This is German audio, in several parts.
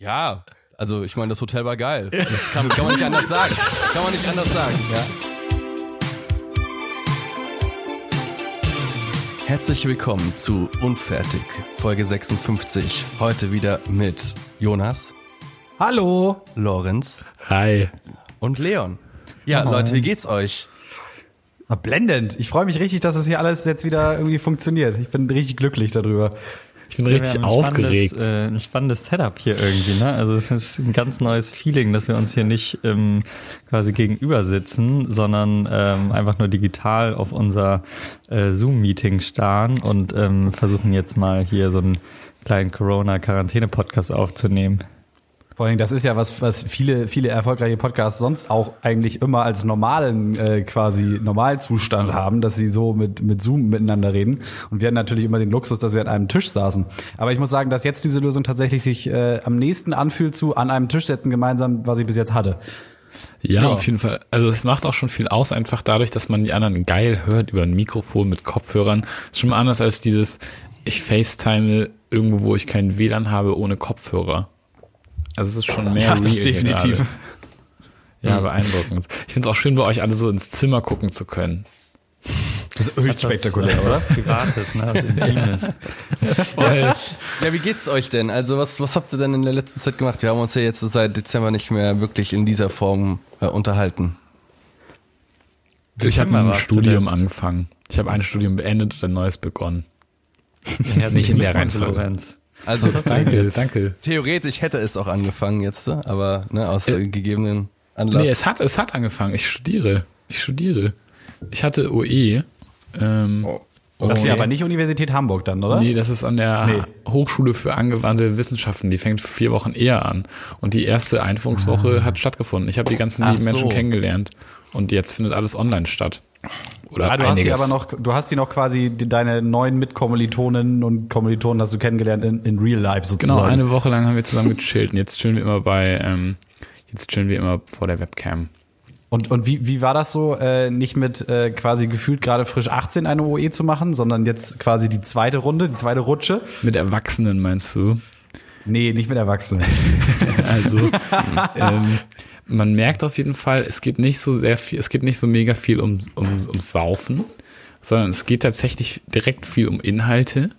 Ja, also ich meine, das Hotel war geil. Das kann, kann man nicht anders sagen. Kann man nicht anders sagen, ja. Herzlich willkommen zu Unfertig, Folge 56. Heute wieder mit Jonas, Hallo. Lorenz Hi. und Leon. Ja, Leute, wie geht's euch? Blendend. Ich freue mich richtig, dass es hier alles jetzt wieder irgendwie funktioniert. Ich bin richtig glücklich darüber. Ich bin richtig ein aufgeregt. Spannendes, äh, ein spannendes Setup hier irgendwie, ne? Also es ist ein ganz neues Feeling, dass wir uns hier nicht ähm, quasi gegenüber sitzen, sondern ähm, einfach nur digital auf unser äh, Zoom-Meeting starren und ähm, versuchen jetzt mal hier so einen kleinen Corona-Quarantäne-Podcast aufzunehmen. Vor allem, das ist ja was, was viele, viele erfolgreiche Podcasts sonst auch eigentlich immer als normalen, äh, quasi Normalzustand haben, dass sie so mit, mit Zoom miteinander reden. Und wir hatten natürlich immer den Luxus, dass wir an einem Tisch saßen. Aber ich muss sagen, dass jetzt diese Lösung tatsächlich sich äh, am nächsten anfühlt zu an einem Tisch setzen gemeinsam, was ich bis jetzt hatte. Ja, Ja. auf jeden Fall. Also es macht auch schon viel aus, einfach dadurch, dass man die anderen geil hört über ein Mikrofon mit Kopfhörern. Ist schon mal anders als dieses, ich FaceTime irgendwo, wo ich kein WLAN habe, ohne Kopfhörer. Also es ist schon mehr Ja, das definitiv. gerade. Ja, beeindruckend. Ich finde es auch schön, bei euch alle so ins Zimmer gucken zu können. Das ist höchst spektakulär, das, oder? Privates, ne? Was Intimes. Voll. Ja, wie geht's euch denn? Also was, was habt ihr denn in der letzten Zeit gemacht? Wir haben uns ja jetzt seit Dezember nicht mehr wirklich in dieser Form äh, unterhalten. ich habe mal ein Studium angefangen. Ich habe ein Studium beendet und ein neues begonnen. Nicht in der Reihenfolge. Also Danke, danke. theoretisch hätte es auch angefangen jetzt, aber ne, aus äh, gegebenen Anlass. Nee, es hat, es hat angefangen. Ich studiere. Ich studiere. Ich hatte OE. Ähm, Das ist ja OE. aber nicht Universität Hamburg dann, oder? Nee, das ist an der Nee. Hochschule für angewandte Wissenschaften. Die fängt vier Wochen eher an. Und die erste Einführungswoche hat stattgefunden. Ich habe die ganzen Ach Menschen so. kennengelernt. Und jetzt findet alles online statt. Oder Ah, du hast die einiges. aber noch, du hast die noch quasi die, deine neuen Mitkommilitoninnen und Kommilitonen hast du kennengelernt in, in Real Life sozusagen. Genau, eine Woche lang haben wir zusammen gechillt. Und jetzt chillen wir immer bei, ähm, jetzt chillen wir immer vor der Webcam. Und, und wie, wie war das so, äh, nicht mit äh, quasi gefühlt gerade frisch 18 eine OE zu machen, sondern jetzt quasi die zweite Runde, die zweite Rutsche? Mit Erwachsenen meinst du? Nee, nicht mit Erwachsenen. Also ähm, man merkt auf jeden Fall, es geht nicht so sehr viel, es geht nicht so mega viel um, um, ums Saufen, sondern es geht tatsächlich direkt viel um Inhalte.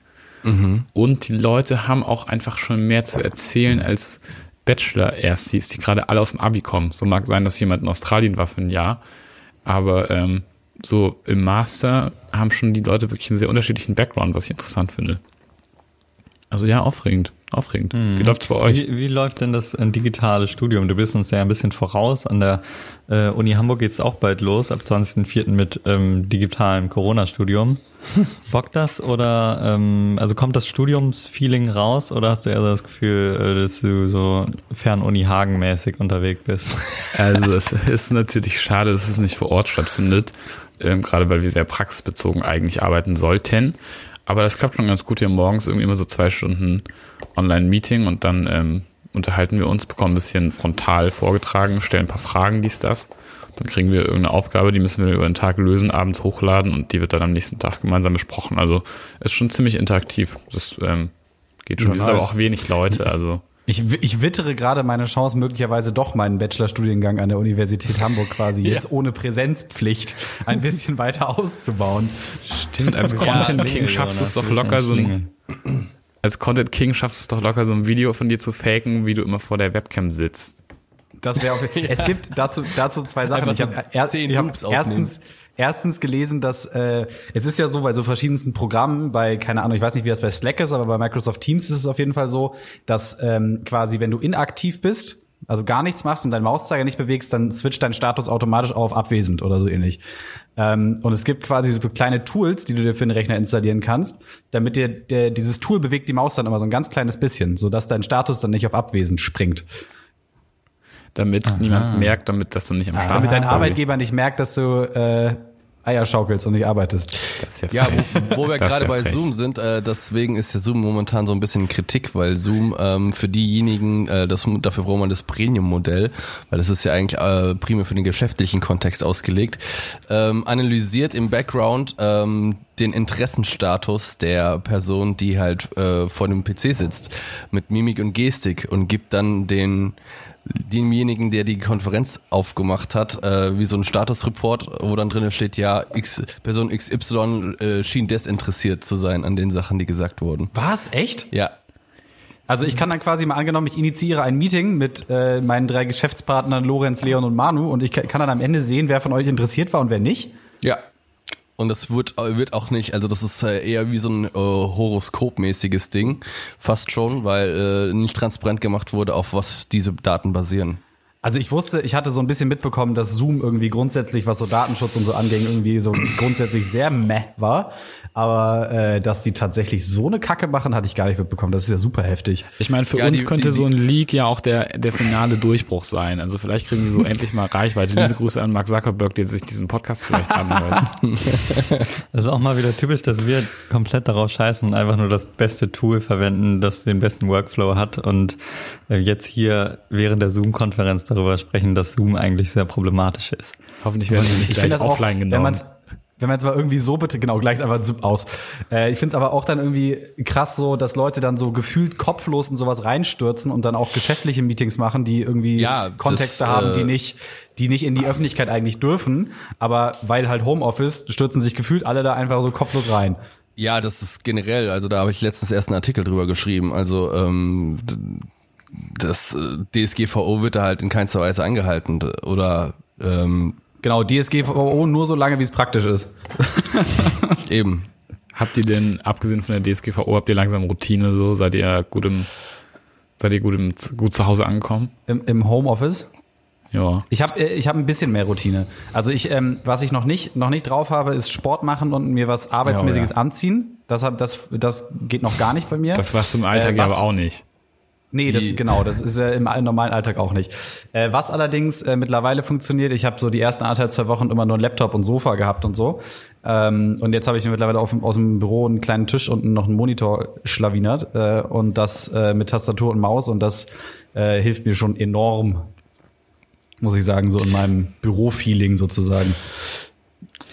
Und die Leute haben auch einfach schon mehr zu erzählen als Bachelor-Erstis, die gerade alle aus dem Abi kommen. So mag sein, dass jemand in Australien war für ein Jahr, aber ähm, so im Master haben schon die Leute wirklich einen sehr unterschiedlichen Background, was ich interessant finde. Also ja, aufregend, aufregend. Wie läuft's bei euch? Wie, wie läuft denn das äh, digitale Studium? Du bist uns ja ein bisschen voraus. An der äh, Uni Hamburg geht's auch bald los, ab 20.04. mit ähm, digitalem Corona-Studium. Bockt das oder ähm, also kommt das Studiumsfeeling raus oder hast du eher das Gefühl, äh, dass du so Fernuni Hagen-mäßig unterwegs bist? Also es ist natürlich schade, dass es nicht vor Ort stattfindet, ähm, gerade weil wir sehr praxisbezogen eigentlich arbeiten sollten. Aber das klappt schon ganz gut. Haben morgens irgendwie immer so zwei Stunden Online-Meeting und dann ähm, unterhalten wir uns, bekommen ein bisschen frontal vorgetragen, stellen ein paar Fragen, dies, das. Dann kriegen wir irgendeine Aufgabe, die müssen wir über den Tag lösen, abends hochladen und die wird dann am nächsten Tag gemeinsam besprochen. Also ist schon ziemlich interaktiv. Das ähm, geht schon. Wir sind aber nice. auch wenig Leute, also Ich, ich wittere gerade meine Chance, möglicherweise doch meinen Bachelorstudiengang an der Universität Hamburg quasi jetzt ohne Präsenzpflicht ein bisschen weiter auszubauen. Stimmt, als Content King schaffst du es doch locker so ein, als Content King schaffst du es doch locker so ein Video von dir zu faken, wie du immer vor der Webcam sitzt. Das wäre auf Es gibt dazu, dazu zwei Sachen. Einfach Ich so habe er, zehn ich hab erstens, erstens gelesen, dass äh, es ist ja so bei so verschiedensten Programmen, bei, keine Ahnung, ich weiß nicht, wie das bei Slack ist, aber bei Microsoft Teams ist es auf jeden Fall so, dass ähm, quasi, wenn du inaktiv bist, also gar nichts machst und deinen Mauszeiger nicht bewegst, dann switcht dein Status automatisch auf abwesend oder so ähnlich. Ähm, und es gibt quasi so kleine Tools, die du dir für den Rechner installieren kannst, damit dir der, dieses Tool bewegt die Maus dann immer so ein ganz kleines bisschen, sodass dein Status dann nicht auf abwesend springt. Damit niemand merkt, damit dass du nicht am Start Damit bist. dein quasi. Arbeitgeber nicht merkt, dass du, äh, Eier schaukelst und nicht arbeitest. Das ist ja, wo, wo wir gerade ja bei frech. Zoom sind, äh, deswegen ist ja Zoom momentan so ein bisschen Kritik, weil Zoom ähm, für diejenigen, äh, das, dafür braucht man das Premium-Modell, weil das ist ja eigentlich äh, primär für den geschäftlichen Kontext ausgelegt, ähm, analysiert im Background ähm, den Interessenstatus der Person, die halt äh, vor dem PC sitzt, mit Mimik und Gestik und gibt dann den demjenigen, der die Konferenz aufgemacht hat, äh, wie so ein Statusreport, wo dann drinnen steht, ja, X, Person XY äh, schien desinteressiert zu sein an den Sachen, die gesagt wurden. Was? Echt? Ja, Also ich kann dann quasi mal angenommen, ich initiiere ein Meeting mit äh, meinen drei Geschäftspartnern Lorenz, Leon und Manu und ich kann dann am Ende sehen, wer von euch interessiert war und wer nicht. ja. Und das wird, äh, wird auch nicht, also das ist äh, eher wie so ein äh, Horoskopmäßiges Ding, fast schon, weil äh, nicht transparent gemacht wurde, auf was diese Daten basieren. Also ich wusste, ich hatte so ein bisschen mitbekommen, dass Zoom irgendwie grundsätzlich, was so Datenschutz und so anging, irgendwie so grundsätzlich sehr meh war. Aber äh, dass die tatsächlich so eine Kacke machen, hatte ich gar nicht mitbekommen. Das ist ja super heftig. Ich meine, für Ja, uns die- könnte die- so ein Leak ja auch der, der finale Durchbruch sein. Also vielleicht kriegen wir so endlich mal Reichweite. Liebe Grüße an Mark Zuckerberg, der sich diesen Podcast vielleicht anhört. Das ist auch mal wieder typisch, dass wir komplett darauf scheißen und einfach nur das beste Tool verwenden, das den besten Workflow hat und äh, jetzt hier während der Zoom-Konferenz darüber sprechen, dass Zoom eigentlich sehr problematisch ist. Hoffentlich werden wir nicht Ich gleich finde das auch, offline wenn genommen. man's wenn man es mal irgendwie so bitte, genau, gleich einfach zip aus. Äh, ich finde es aber auch dann irgendwie krass so, dass Leute dann so gefühlt kopflos in sowas reinstürzen und dann auch geschäftliche Meetings machen, die irgendwie Ja, Kontexte das, haben, die äh, nicht, die nicht in die Öffentlichkeit eigentlich dürfen. Aber weil halt Homeoffice, stürzen sich gefühlt alle da einfach so kopflos rein. Ja, das ist generell, also da habe ich letztens erst einen Artikel drüber geschrieben. Also ähm, das äh, DSGVO wird da halt in keinster Weise eingehalten d- oder ähm, Genau, DSGVO nur so lange, wie es praktisch ist. eben. Habt ihr denn, abgesehen von der DSGVO, habt ihr langsam Routine so? Seid ihr gut im, seid ihr gut im, gut zu Hause angekommen? Im, im Homeoffice. Ja. Ich habe ich hab ein bisschen mehr Routine. Also ich, ähm, was ich noch nicht, noch nicht drauf habe, ist Sport machen und mir was Arbeitsmäßiges Oh, ja. anziehen. Das, das, das geht noch gar nicht bei mir. Das warst du im Alltag Äh, ja was- aber auch nicht. Nee, das, genau, das ist ja im normalen Alltag auch nicht. Äh, was allerdings äh, mittlerweile funktioniert, ich habe so die ersten anderthalb, zwei Wochen immer nur einen Laptop und Sofa gehabt und so. Ähm, und jetzt habe ich mir mittlerweile auf, aus dem Büro einen kleinen Tisch und noch einen Monitor schlawinert. Äh, und das äh, mit Tastatur und Maus und das äh, hilft mir schon enorm, muss ich sagen, so in meinem Bürofeeling sozusagen.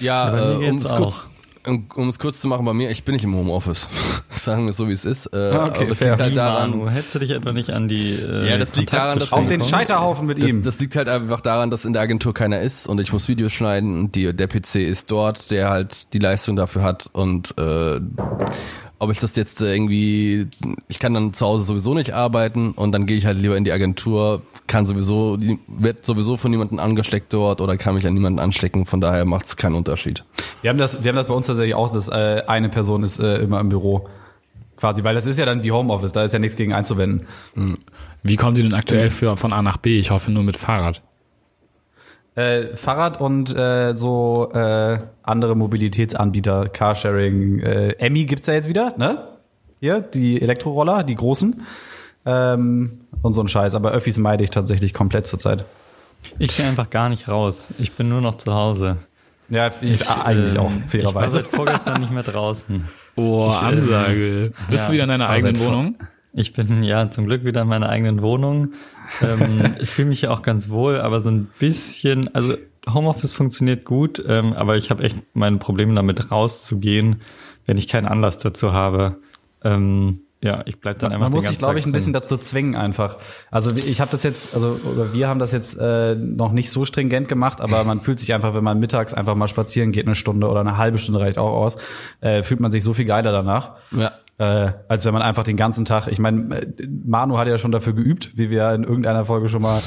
Ja, äh, um es kurz um, es kurz zu machen, bei mir, ich bin nicht im Homeoffice. Sagen wir es so, wie es ist. Äh, Ah, okay, aber das fair. liegt halt daran, Manu, hättest du dich etwa nicht an die äh, Ja, das liegt daran, dass Auf den Scheiterhaufen mit Das, ihm. das liegt halt einfach daran, dass in der Agentur keiner ist und ich muss Videos schneiden und die, der PC ist dort, der halt die Leistung dafür hat und äh, ob ich das jetzt irgendwie, ich kann dann zu Hause sowieso nicht arbeiten und dann gehe ich halt lieber in die Agentur, kann sowieso, wird sowieso von niemandem angesteckt dort oder kann mich an niemanden anstecken, von daher macht es keinen Unterschied. Wir haben das, wir haben das bei uns tatsächlich auch, dass äh, eine Person ist äh, immer im Büro. Quasi, weil das ist ja dann wie Homeoffice, da ist ja nichts gegen einzuwenden. Wie kommt ihr denn aktuell für, von A nach B? Ich hoffe nur mit Fahrrad. Äh, Fahrrad und äh, so äh, andere Mobilitätsanbieter, Carsharing, äh, Emmy gibt's ja jetzt wieder, ne? Hier, die Elektroroller, die großen. Ähm, und so ein Scheiß. Aber Öffis meide ich tatsächlich komplett zurzeit. Ich gehe einfach gar nicht raus. Ich bin nur noch zu Hause. Ja, ich, eigentlich Ähm, auch, Ich war fairerweise. seit vorgestern nicht mehr draußen. Oh, Ich, äh, Ansage. Bist ja, du wieder in deiner eigenen Wohnung? Ich bin ja zum Glück wieder in meiner eigenen Wohnung. Ähm, ich fühle mich ja auch ganz wohl, aber so ein bisschen, also Homeoffice funktioniert gut, ähm, aber ich habe echt meine Probleme damit rauszugehen, wenn ich keinen Anlass dazu habe. Ähm, ja, ich bleib dann Man, einfach man muss sich, glaube ich, ein bisschen dazu zwingen einfach. Also ich habe das jetzt, also oder wir haben das jetzt äh, noch nicht so stringent gemacht, aber man fühlt sich einfach, wenn man mittags einfach mal spazieren geht, eine Stunde oder eine halbe Stunde reicht auch aus, äh, fühlt man sich so viel geiler danach. Ja. Äh, als wenn man einfach den ganzen Tag, ich meine, äh, Manu hat ja schon dafür geübt, wie wir in irgendeiner Folge schon mal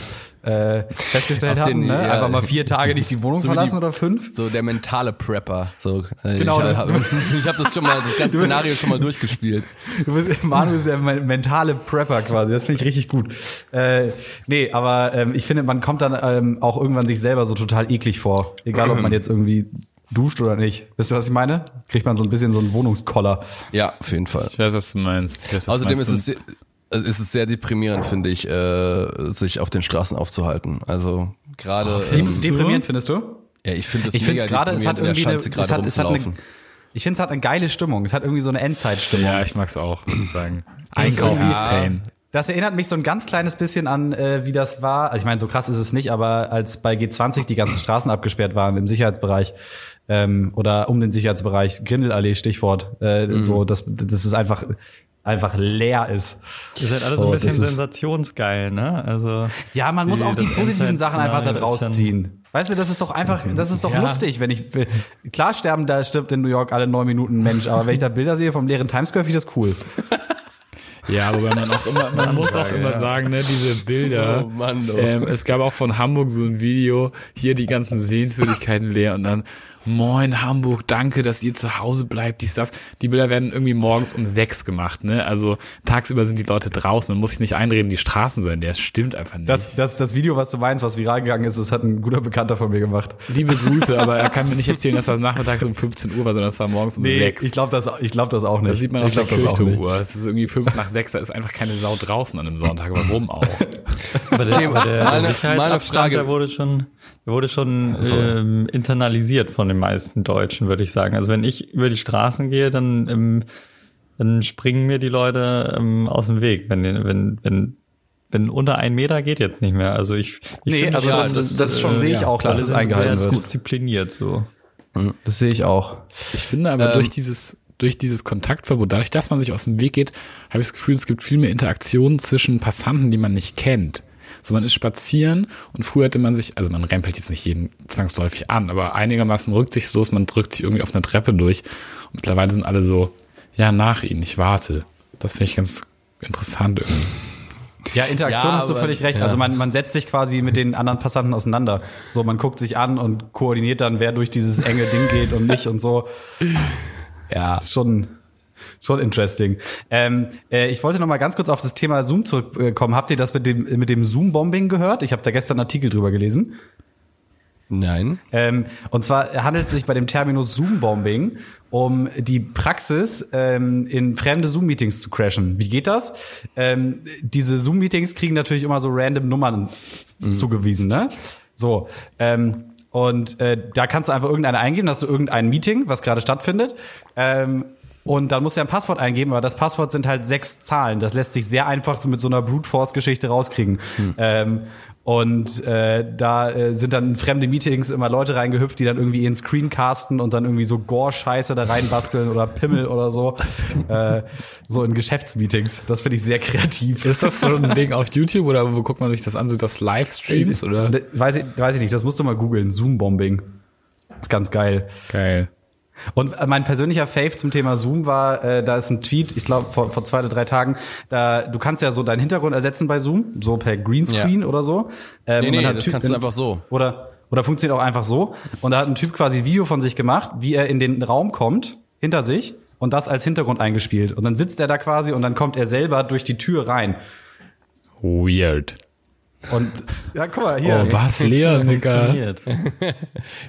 äh, festgestellt haben, den, ne? ja. einfach mal vier Tage nicht die Wohnung So wie die- verlassen oder fünf. So der mentale Prepper. So, äh, Genau, ich habe hab das schon mal, das ganze Szenario schon mal durchgespielt. Du bist, Manu ist ja mein mentale Prepper quasi. Das finde ich richtig gut. Äh, nee, aber ähm, ich finde, man kommt dann ähm, auch irgendwann sich selber so total eklig vor. Egal, ob man jetzt irgendwie duscht oder nicht. Wisst ihr, was ich meine? Kriegt man so ein bisschen so einen Wohnungskoller. Ja, auf jeden Fall. Ich weiß, was du meinst. Weiß, was Außerdem du ist meinst. Es, ist es sehr deprimierend, finde ich, äh, sich auf den Straßen aufzuhalten. Also gerade Oh, ähm? Deprimierend findest du? Ja, ich finde Ich finde es gerade, es hat irgendwie eine, es hat, es hat eine, ich finde es hat eine geile Stimmung. Es hat irgendwie so eine Endzeitstimmung. Ja, ich mag's auch, muss ich sagen. Das ist Ist. Das erinnert mich so ein ganz kleines bisschen an, äh, wie das war. Also ich meine, so krass ist es nicht, aber als bei G20 die ganzen Straßen abgesperrt waren im Sicherheitsbereich ähm, oder um den Sicherheitsbereich, Grindelallee, Stichwort, äh, Mhm. so, dass, dass es einfach einfach leer ist. Ihr seid alle so, So, ein bisschen das ist- sensationsgeil, ne? Also Ja, man muss Die- auch die das positiven Sachen einfach da draus ist ziehen. Weißt du, das ist doch einfach, das ist doch Ja. lustig, wenn ich, klar sterben, da stirbt in New York alle neun Minuten ein Mensch, aber wenn ich da Bilder sehe vom leeren Times Square, finde ich das cool. Ja, aber man auch immer, man muss auch immer ja. sagen, ne, diese Bilder. Oh Mann, oh. Ähm, es gab auch von Hamburg so ein Video, hier die ganzen Sehenswürdigkeiten leer und dann, moin Hamburg, danke, dass ihr zu Hause bleibt, dies, das. Die Bilder werden irgendwie morgens um sechs gemacht, ne? Also tagsüber sind die Leute draußen, man muss sich nicht einreden, die Straßen seien, der stimmt einfach nicht. Das, das, das Video, was du meinst, was viral gegangen ist, das hat ein guter Bekannter von mir gemacht. Liebe Grüße, aber er kann mir nicht erzählen, dass das nachmittags um 15 Uhr war, sondern es war morgens um sechs. ich glaube das, ich glaub das auch nicht. Das sieht man ich auf der das auch nicht. Kirchturmuhr. Es ist irgendwie fünf nach sechs, da ist einfach keine Sau draußen an einem Sonntag. Warum auch? aber der, aber der, Meine- der meine Frage- der wurde schon, der wurde schon ähm, internalisiert von den meisten Deutschen, würde ich sagen. Also wenn ich über die Straßen gehe, dann, ähm, dann springen mir die Leute ähm, aus dem Weg, wenn, wenn, wenn wenn unter ein Meter geht jetzt nicht mehr. Also ich, ich Nee, finde also schon, das, das, das schon äh, sehe ich ja, auch, dass es eingehalten sehr wird. diszipliniert so. Das sehe ich auch. Ich finde aber durch dieses durch dieses Kontaktverbot, dadurch, dass man sich aus dem Weg geht, habe ich das Gefühl, es gibt viel mehr Interaktion zwischen Passanten, die man nicht kennt. So, man ist spazieren und früher hätte man sich, also man rempelt jetzt nicht jeden zwangsläufig an, aber einigermaßen rücksichtslos, man drückt sich irgendwie auf eine Treppe durch und mittlerweile sind alle so, ja, nach ihnen, ich warte. Das finde ich ganz interessant irgendwie. Ja, Interaktion Ja, hast du aber- völlig recht. ja. Also man, man setzt sich quasi mit den anderen Passanten auseinander. So, man guckt sich an und koordiniert dann, wer durch dieses enge Ding geht und nicht und so. Ja, ist schon, schon interesting. Ähm, äh, ich wollte noch mal ganz kurz auf das Thema Zoom zurückkommen. Habt ihr das mit dem, mit dem Zoom-Bombing gehört? Ich habe da gestern einen Artikel drüber gelesen. Nein. Ähm, und zwar handelt es sich bei dem Terminus Zoom-Bombing um die Praxis, ähm, in fremde Zoom-Meetings zu crashen. Wie geht das? Ähm, diese Zoom-Meetings kriegen natürlich immer so random Nummern zugewiesen, ne? So. Ähm, und äh, da kannst du einfach irgendeine eingeben, hast du irgendein Meeting, was gerade stattfindet. Ähm, und dann musst du ja ein Passwort eingeben, aber das Passwort sind halt sechs Zahlen. Das lässt sich sehr einfach so mit so einer Brute Force-Geschichte rauskriegen. Ähm, und äh, da äh, sind dann in fremde Meetings immer Leute reingehüpft, die dann irgendwie ihren Screen casten und dann irgendwie so Gore-Scheiße da reinbasteln oder Pimmel oder so. Äh, so in Geschäftsmeetings. Das finde ich sehr kreativ. Ist das so ein Ding auf YouTube oder wo guckt man sich das an? Sind das Livestreams oder? Weiß ich, weiß ich nicht, das musst du mal googeln. Zoom-Bombing. Ist ganz geil. Geil. Und äh, mein persönlicher Fave zum Thema Zoom war, äh, da ist ein Tweet, ich glaube vor, vor zwei oder drei Tagen, da du kannst ja so deinen Hintergrund ersetzen bei Zoom, so per Greenscreen oder so. Ähm, Nee, nee, das Typ- kannst du einfach so. Oder oder funktioniert auch einfach so. Und da hat ein Typ quasi ein Video von sich gemacht, wie er in den Raum kommt, hinter sich und das als Hintergrund eingespielt. Und dann sitzt er da quasi und dann kommt er selber durch die Tür rein. Weird. Und ja, guck mal hier. Oh, was, Leon, Digga. Ja, du musst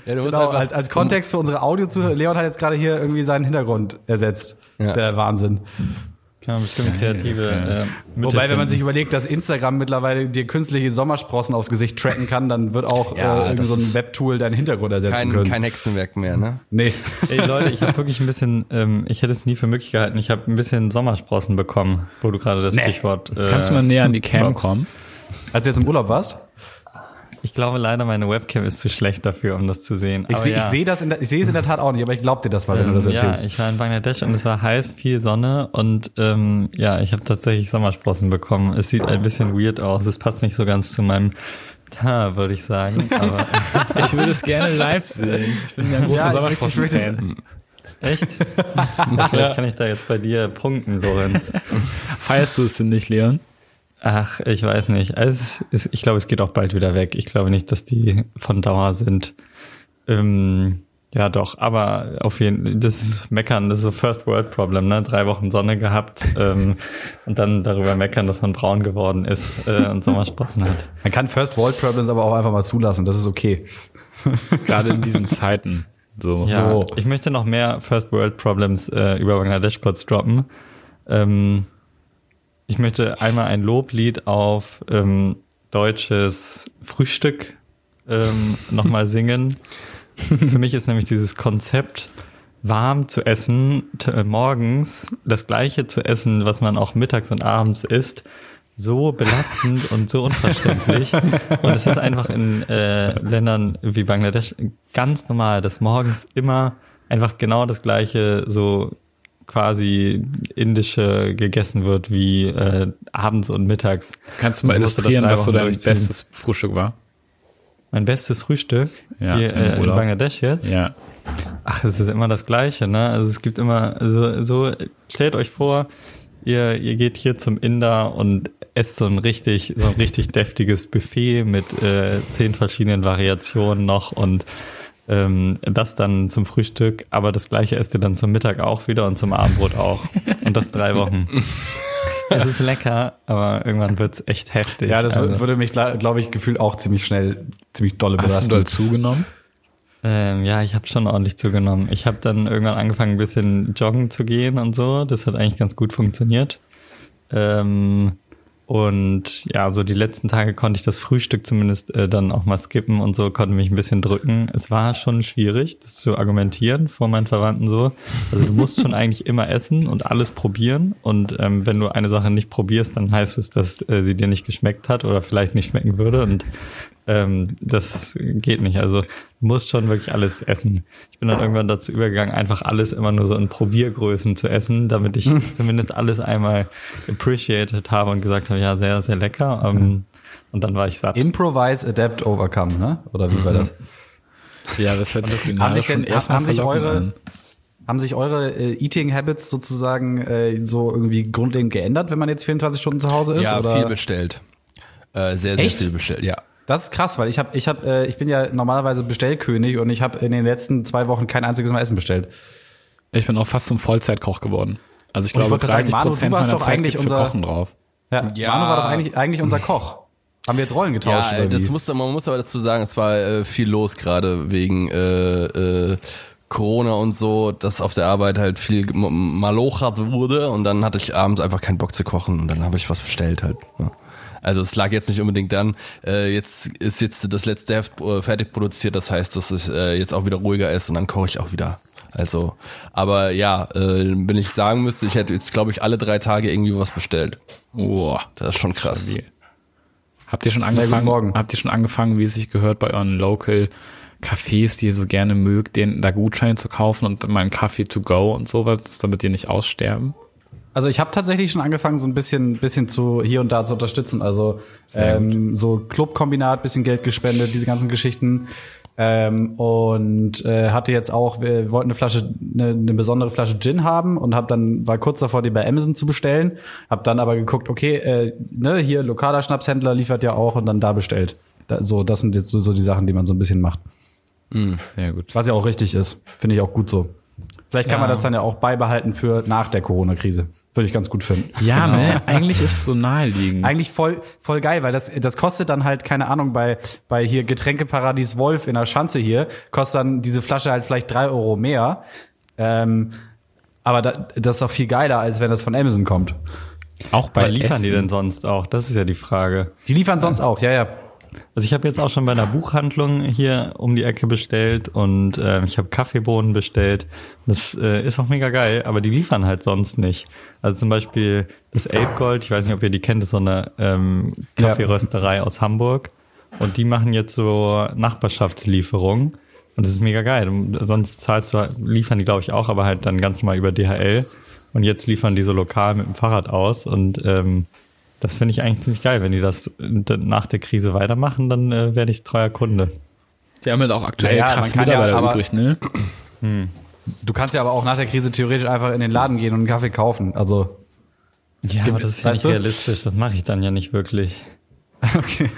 Genau, einfach, als, als Kontext für unsere Audio zu Leon hat jetzt gerade hier irgendwie seinen Hintergrund ersetzt. Ja. Der Wahnsinn. Kann man bestimmt kreative äh, Mittel Wobei, wenn man sich überlegt, dass Instagram mittlerweile dir künstliche Sommersprossen aufs Gesicht tracken kann, dann wird auch Ja, äh, so ein Webtool deinen Hintergrund ersetzen kein, können. kein Hexenwerk mehr, ne? nee. Ey Leute, ich habe wirklich ein bisschen, ähm, ich hätte es nie für möglich gehalten, ich habe ein bisschen Sommersprossen bekommen, wo du gerade das Nee. Stichwort. Äh, Kannst du mal näher an die Cam kommen? Als du jetzt im Urlaub warst? Ich glaube leider, meine Webcam ist zu schlecht dafür, um das zu sehen. Ich sehe ja. seh das, in der, ich sehe es in der Tat auch nicht, aber ich glaub dir das mal, wenn du das Ähm, erzählst. Ja, ich war in Bangladesch und es war heiß, viel Sonne und ähm, ja, ich habe tatsächlich Sommersprossen bekommen. Es sieht ein bisschen weird aus. Es passt nicht so ganz zu meinem Teint, würde ich sagen. Aber Ich würde es gerne live sehen. Ich bin ja ein großer Ja, Sommersprossen-Fan. echt? Vielleicht kann ich da jetzt bei dir punkten, Lorenz. Feierst du es denn nicht, Leon? Ach, ich weiß nicht. Also es ist, ich glaube, es geht auch bald wieder weg. Ich glaube nicht, dass die von Dauer sind. Ähm, ja, doch. Aber auf jeden Fall, das ist meckern, das ist so First World Problem, ne? Drei Wochen Sonne gehabt ähm, und dann darüber meckern, dass man braun geworden ist äh, und Sommersprossen hat. Man kann First World Problems aber auch einfach mal zulassen, das ist okay. Gerade in diesen Zeiten. So. Ja, So. ich möchte noch mehr First World Problems äh, über Bangladesch kurz droppen. Ähm, ich möchte einmal ein Loblied auf ähm, deutsches Frühstück ähm, nochmal singen. Für mich ist nämlich dieses Konzept, warm zu essen, t- morgens das gleiche zu essen, was man auch mittags und abends isst, so belastend und so unverständlich. Und es ist einfach in äh, Ländern wie Bangladesch ganz normal, dass morgens immer einfach genau das gleiche so quasi indische gegessen wird wie äh, abends und mittags. Kannst du mal illustrieren, was so dein bestes Frühstück war? Mein bestes Frühstück Ja, hier äh, in. Bangladesch jetzt. Ja. Ach, es ist immer das Gleiche, ne? Also es gibt immer so, so stellt euch vor, ihr, ihr geht hier zum Inder und esst so ein richtig, so ein richtig deftiges Buffet mit äh, zehn verschiedenen Variationen noch und ähm, das dann zum Frühstück, aber das gleiche esst ihr dann zum Mittag auch wieder und zum Abendbrot auch. Und das drei Wochen. es ist lecker, aber irgendwann wird's echt heftig. Ja, das also, würde mich, glaube ich, gefühlt auch ziemlich schnell, ziemlich dolle Hast du belasten. doll zugenommen? Ähm, ja, ich habe schon ordentlich zugenommen. Ich habe dann irgendwann angefangen, ein bisschen joggen zu gehen und so. Das hat eigentlich ganz gut funktioniert. Ähm, und ja, so die letzten Tage konnte ich das Frühstück zumindest äh, dann auch mal skippen und so, konnte mich ein bisschen drücken. Es war schon schwierig, das zu argumentieren vor meinen Verwandten so. Also du musst schon eigentlich immer essen und alles probieren. Und ähm, wenn du eine Sache nicht probierst, dann heißt es, dass äh, sie dir nicht geschmeckt hat oder vielleicht nicht schmecken würde. Und ähm, das geht nicht. Also du musst schon wirklich alles essen. Ich bin dann irgendwann dazu übergegangen, einfach alles immer nur so in Probiergrößen zu essen, damit ich zumindest alles einmal appreciated habe und gesagt habe, ja, sehr, sehr lecker. Ähm, und dann war ich satt. Improvise, Adapt, Overcome, ne? Oder wie war das? Ja, das hört sich Haben sich denn, erstmal haben sich eure, an. haben sich eure äh, Eating Habits sozusagen äh, so irgendwie grundlegend geändert, wenn man jetzt 24 Stunden zu Hause ist? Ja, oder? viel bestellt. Äh, sehr, sehr Echt? viel bestellt, ja. Das ist krass, weil ich habe, ich habe, äh, ich bin ja normalerweise Bestellkönig und ich habe in den letzten zwei Wochen kein einziges Mal Essen bestellt. Ich bin auch fast zum Vollzeitkoch geworden. Also ich Und ich glaube, gerade 30 sagen, Manu, du Prozent warst meiner doch Zeit eigentlich unser- Kochen drauf. Ja, Ja. Manu war doch eigentlich, eigentlich unser Koch. Haben wir jetzt Rollen getauscht? Ja, das musste, man muss aber dazu sagen, es war äh, viel los gerade wegen äh, äh, Corona und so, dass auf der Arbeit halt viel malochert wurde und dann hatte ich abends einfach keinen Bock zu kochen und dann habe ich was bestellt halt. Ja. Also es lag jetzt nicht unbedingt dann, äh, jetzt ist jetzt das letzte Heft äh, fertig produziert, das heißt, dass ich äh, jetzt auch wieder ruhiger ist und dann koche ich auch wieder. Also, aber ja, äh, wenn ich sagen müsste, ich hätte jetzt, glaube ich, alle drei Tage irgendwie was bestellt. Oh. Das ist schon krass. Habt ihr schon angefangen? Morgen. Habt ihr schon angefangen, wie es sich gehört, bei euren Local Cafés, die ihr so gerne mögt, denen da Gutscheine zu kaufen und mal einen Kaffee to go und sowas, damit die nicht aussterben? Also ich habe tatsächlich schon angefangen, so ein bisschen, bisschen zu hier und da zu unterstützen. Also ähm, so Clubkombinat, bisschen Geld gespendet, diese ganzen Geschichten. Ähm, und äh, hatte jetzt auch, wir wollten eine Flasche, eine, eine besondere Flasche Gin haben und hab dann war kurz davor, die bei Amazon zu bestellen. Hab dann aber geguckt, okay, äh, ne, hier lokaler Schnapshändler liefert ja auch und dann da bestellt. Da, so, das sind jetzt so, so die Sachen, die man so ein bisschen macht. Sehr gut. Was ja auch richtig ist, finde ich auch gut so. Vielleicht kann Ja. man das dann ja auch beibehalten für nach der Corona-Krise. Würde ich ganz gut finden. Ja, ne? Eigentlich ist es so naheliegend. Eigentlich voll, voll geil, weil das, das kostet dann halt, keine Ahnung, bei, bei hier Getränkeparadies Wolf in der Schanze hier, kostet dann diese Flasche halt vielleicht drei Euro mehr. Ähm, aber da, das ist doch viel geiler, als wenn das von Amazon kommt. auch bei Bei liefern die Essen. denn sonst auch? Das ist ja die Frage. Die liefern sonst auch, ja, ja. Also ich habe jetzt auch schon bei einer Buchhandlung hier um die Ecke bestellt und äh, ich habe Kaffeebohnen bestellt. Das äh, ist auch mega geil, aber die liefern halt sonst nicht. Also zum Beispiel das Ape Gold, ich weiß nicht, ob ihr die kennt, das ist so eine ähm, Ja. Kaffeerösterei aus Hamburg und die machen jetzt so Nachbarschaftslieferungen und das ist mega geil. Sonst zahlst du, liefern die glaube ich auch, aber halt dann ganz normal über DHL und jetzt liefern die so lokal mit dem Fahrrad aus und ähm, das finde ich eigentlich ziemlich geil. Wenn die das nach der Krise weitermachen, dann äh, werde ich treuer Kunde. Die haben halt auch aktuell Naja, man kann ja, Mitarbeiter aber- übrig, ne? Du kannst ja aber auch nach der Krise theoretisch einfach in den Laden gehen und einen Kaffee kaufen. Also, Ja, aber das ist ja nicht du? realistisch. Das mache ich dann ja nicht wirklich. okay.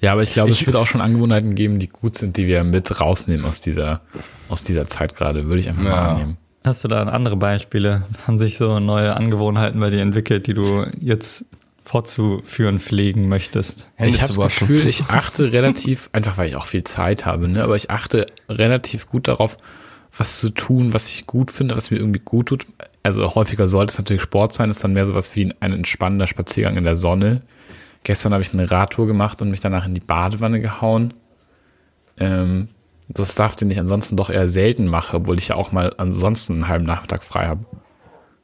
Ja, aber ich glaube, es wird auch schon Angewohnheiten geben, die gut sind, die wir mit rausnehmen aus dieser, aus dieser Zeit gerade, würde ich einfach mal Ja. annehmen. Hast du da andere Beispiele? Haben sich so neue Angewohnheiten bei dir entwickelt, die du jetzt fortzuführen pflegen möchtest? Hände ich habe das. Gefühl, ich achte relativ, einfach weil ich auch viel Zeit habe, ne, aber ich achte relativ gut darauf, was zu tun, was ich gut finde, was mir irgendwie gut tut. Also häufiger sollte es natürlich Sport sein, ist dann mehr sowas wie ein, ein entspannender Spaziergang in der Sonne. Gestern habe ich eine Radtour gemacht und mich danach in die Badewanne gehauen. Ähm, Das Stuff, den ich ansonsten doch eher selten mache, obwohl ich ja auch mal ansonsten einen halben Nachmittag frei habe.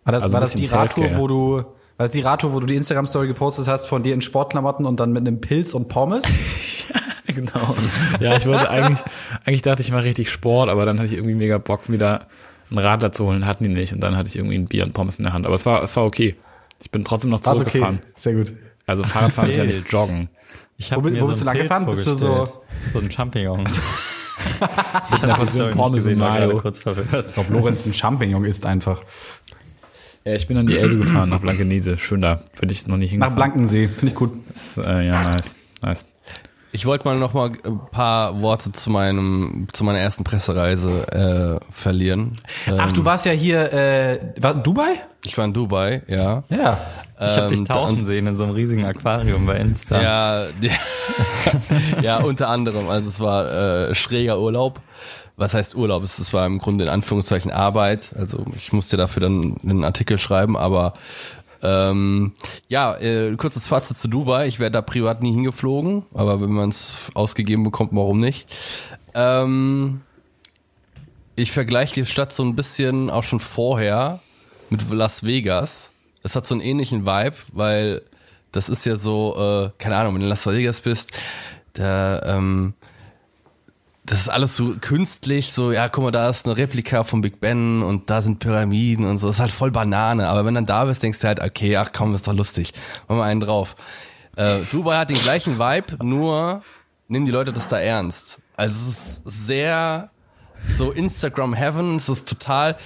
War das, Also war das die Radtour, wo du, war das die Radtour, wo du die Instagram-Story gepostet hast von dir in Sportklamotten und dann mit einem Pilz und Pommes? Genau. Ja, ich wollte eigentlich, eigentlich dachte ich mal richtig Sport, aber dann hatte ich irgendwie mega Bock, wieder einen Radler zu holen, hatten die nicht. Und dann hatte ich irgendwie ein Bier und Pommes in der Hand. Aber es war, es war okay. Ich bin trotzdem noch War's zurückgefahren. Sehr gut. Also Fahrradfahren ist ja nicht joggen. Ich hab Wo wo so bist du lang gefahren? Bist du so-. So ein Champignon. Mit Portion Sorry, nicht Pommes und gesehen, Mayo. kurz verwirrt. Als ob Lorenz ein Champignon ist einfach. Ja, ich bin an die Elbe gefahren, nach Blankenese. Schön da. Bin ich noch nicht Nach hingefahren. Blankensee, finde ich gut. Ist, äh, ja, nice. Nice. Ich wollte mal noch mal ein paar Worte zu meinem zu meiner ersten Pressereise äh, verlieren. Ach, du warst ja hier, äh, war Dubai? Ich war in Dubai, ja. Ja. Ich hab dich Ähm, tauchen sehen in so einem riesigen Aquarium bei Insta. Ja, die, ja, unter anderem. Also es war äh, schräger Urlaub. Was heißt Urlaub? Es, es war im Grunde in Anführungszeichen Arbeit. Also ich musste dafür dann einen Artikel schreiben, aber ähm, ja, äh, kurzes Fazit zu Dubai. Ich wäre da privat nie hingeflogen, aber wenn man es ausgegeben bekommt, warum nicht? Ähm, ich vergleiche die Stadt so ein bisschen auch schon vorher mit Las Vegas. Es hat so einen ähnlichen Vibe, weil das ist ja so, äh, keine Ahnung, wenn du in Las Vegas bist, da, ähm, das ist alles so künstlich, so, ja, guck mal, da ist eine Replika vom Big Ben und da sind Pyramiden und so, das ist halt voll Banane. Aber wenn dann da bist, denkst du halt, okay, ach komm, ist doch lustig. Machen wir einen drauf. Äh, Dubai hat den gleichen Vibe, nur nehmen die Leute das da ernst. Also es ist sehr so Instagram Heaven, es ist total.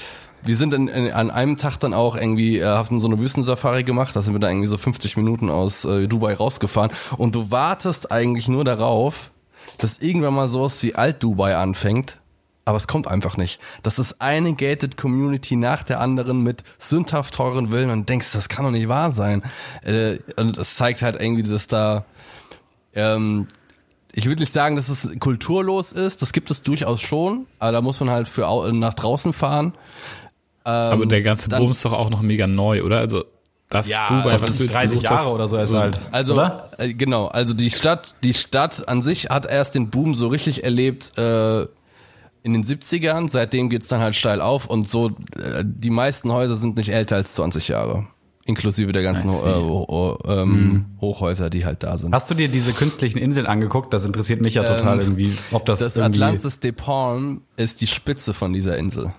Wir sind in, in, an einem Tag dann auch irgendwie, äh, haben so eine Wüstensafari gemacht, da sind wir da irgendwie so 50 Minuten aus äh, Dubai rausgefahren und du wartest eigentlich nur darauf, dass irgendwann mal sowas wie Alt-Dubai anfängt, aber es kommt einfach nicht. Das ist eine gated Community nach der anderen mit sündhaft teuren Villen und denkst, das kann doch nicht wahr sein. Äh, und es zeigt halt irgendwie, dass da ähm, ich würde nicht sagen, dass es kulturlos ist, das gibt es durchaus schon, aber da muss man halt für nach draußen fahren. Aber der ganze dann- Boom ist doch auch noch mega neu, oder? Also, das Ja, Dubai, also was das du ist 30 so- Jahre oder so ist halt. Also oder? äh, genau, also die Stadt, die Stadt an sich hat erst den Boom so richtig erlebt äh, in den 70ern, seitdem geht's dann halt steil auf und so äh, die meisten Häuser sind nicht älter als 20 Jahre, inklusive der ganzen see. äh, ho- ho- ähm, Hochhäuser, die halt da sind. Hast du dir diese künstlichen Inseln angeguckt? Das interessiert mich ja total Ähm, irgendwie, ob das, Das irgendwie, Atlantis de Palm ist die Spitze von dieser Insel.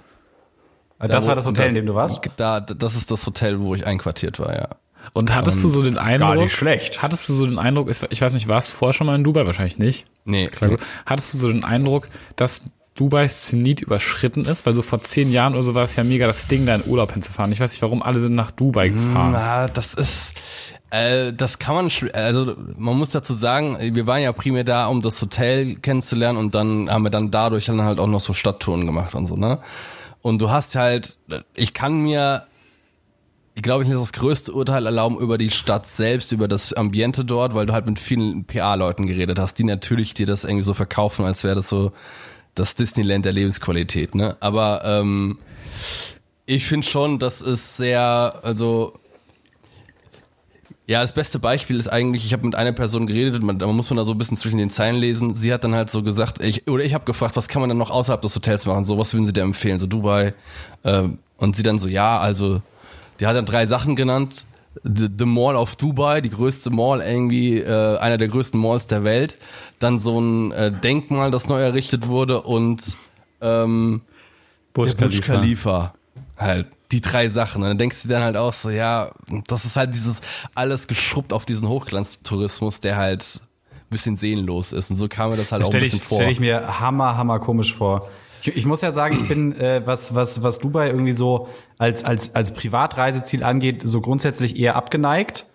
Das Da, war das Hotel, in dem du warst? Da, das ist das Hotel, wo ich einquartiert war, ja. Und hattest du so den Eindruck, gar nicht schlecht. hattest du so den Eindruck, ich weiß nicht, warst du vorher schon mal in Dubai? Wahrscheinlich nicht. Nee, Also, hattest du so den Eindruck, dass Dubais Zenit überschritten ist? Weil so vor zehn Jahren oder so war es ja mega das Ding, da in Urlaub hinzufahren. Ich weiß nicht, warum alle sind nach Dubai gefahren. Na, das ist, äh, das kann man, also man muss dazu sagen, wir waren ja primär da, um das Hotel kennenzulernen und dann haben wir dann dadurch dann halt auch noch so Stadttouren gemacht und so, ne? Und du hast halt, ich kann mir, ich glaube, ich nicht das größte Urteil erlauben über die Stadt selbst, über das Ambiente dort, weil du halt mit vielen PA-Leuten geredet hast, die natürlich dir das irgendwie so verkaufen, als wäre das so das Disneyland der Lebensqualität, ne? Aber ähm, ich finde schon, das ist sehr, also ja, das beste Beispiel ist eigentlich, ich habe mit einer Person geredet, man, da muss man da so ein bisschen zwischen den Zeilen lesen. Sie hat dann halt so gesagt, ich, oder ich habe gefragt, was kann man denn noch außerhalb des Hotels machen? So, was würden Sie dir empfehlen? So Dubai. Ähm, und sie dann so, ja, also, die hat dann drei Sachen genannt. The, the Mall of Dubai, die größte Mall irgendwie, äh, einer der größten Malls der Welt. Dann so ein äh, Denkmal, das neu errichtet wurde und ähm, Burj der Burj Khalifa. Khalifa. Halt, die drei Sachen. Und dann denkst du dir dann halt auch so, ja, das ist halt dieses alles geschrubbt auf diesen Hochglanztourismus, der halt ein bisschen seelenlos ist. Und so kam mir das halt auch ein Stelle ich, bisschen vor. stell ich mir hammer, hammer komisch vor. Ich, ich muss ja sagen, ich bin, äh, was, was, was Dubai irgendwie so als, als, als Privatreiseziel angeht, so grundsätzlich eher abgeneigt.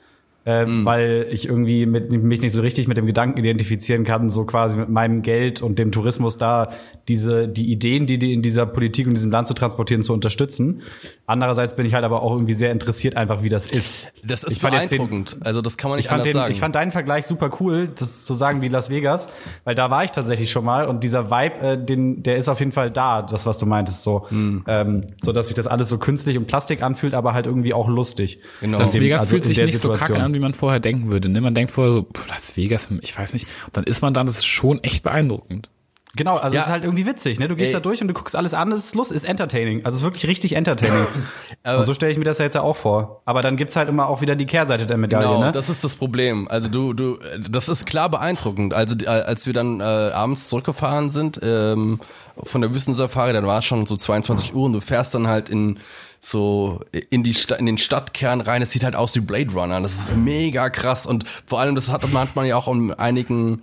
Ähm, Mhm. weil ich irgendwie mit, mich nicht so richtig mit dem Gedanken identifizieren kann, so quasi mit meinem Geld und dem Tourismus da diese die Ideen, die die in dieser Politik und diesem Land zu transportieren, zu unterstützen. Andererseits bin ich halt aber auch irgendwie sehr interessiert, einfach wie das ist. das ist ich jetzt den- beeindruckend. also das kann man nicht ich fand, anders den, sagen. ich fand deinen Vergleich super cool, das zu sagen wie Las Vegas, weil da war ich tatsächlich schon mal und dieser Vibe, äh, den, der ist auf jeden Fall da, das was du meintest, so, Hm. ähm, so dass sich das alles so künstlich und Plastik anfühlt, aber halt irgendwie auch lustig. Genau. Las Vegas also fühlt sich nicht so Situation. kacke an, wie man vorher denken würde. Ne? Man denkt vorher so, pff, Las Vegas, ich weiß nicht. Und dann ist man da, das ist schon echt beeindruckend. Genau, also Ja. es ist halt irgendwie witzig, ne? Du gehst Ey. da durch und du guckst alles an, es ist Lust, ist entertaining. Also es ist wirklich richtig entertaining. und so stelle ich mir das ja jetzt ja auch vor. Aber dann gibt's halt immer auch wieder die Kehrseite der Medaille, Genau, ne? das ist das Problem. Also du, du, das ist klar beeindruckend. Also die- als wir dann äh, abends zurückgefahren sind ähm, von der Wüstensafari, dann war es schon so 22 Uhr und du fährst dann halt in so in die Sta in den Stadtkern rein. Es sieht halt aus wie Blade Runner. Das ist mega krass und vor allem das hat hat man ja auch in einigen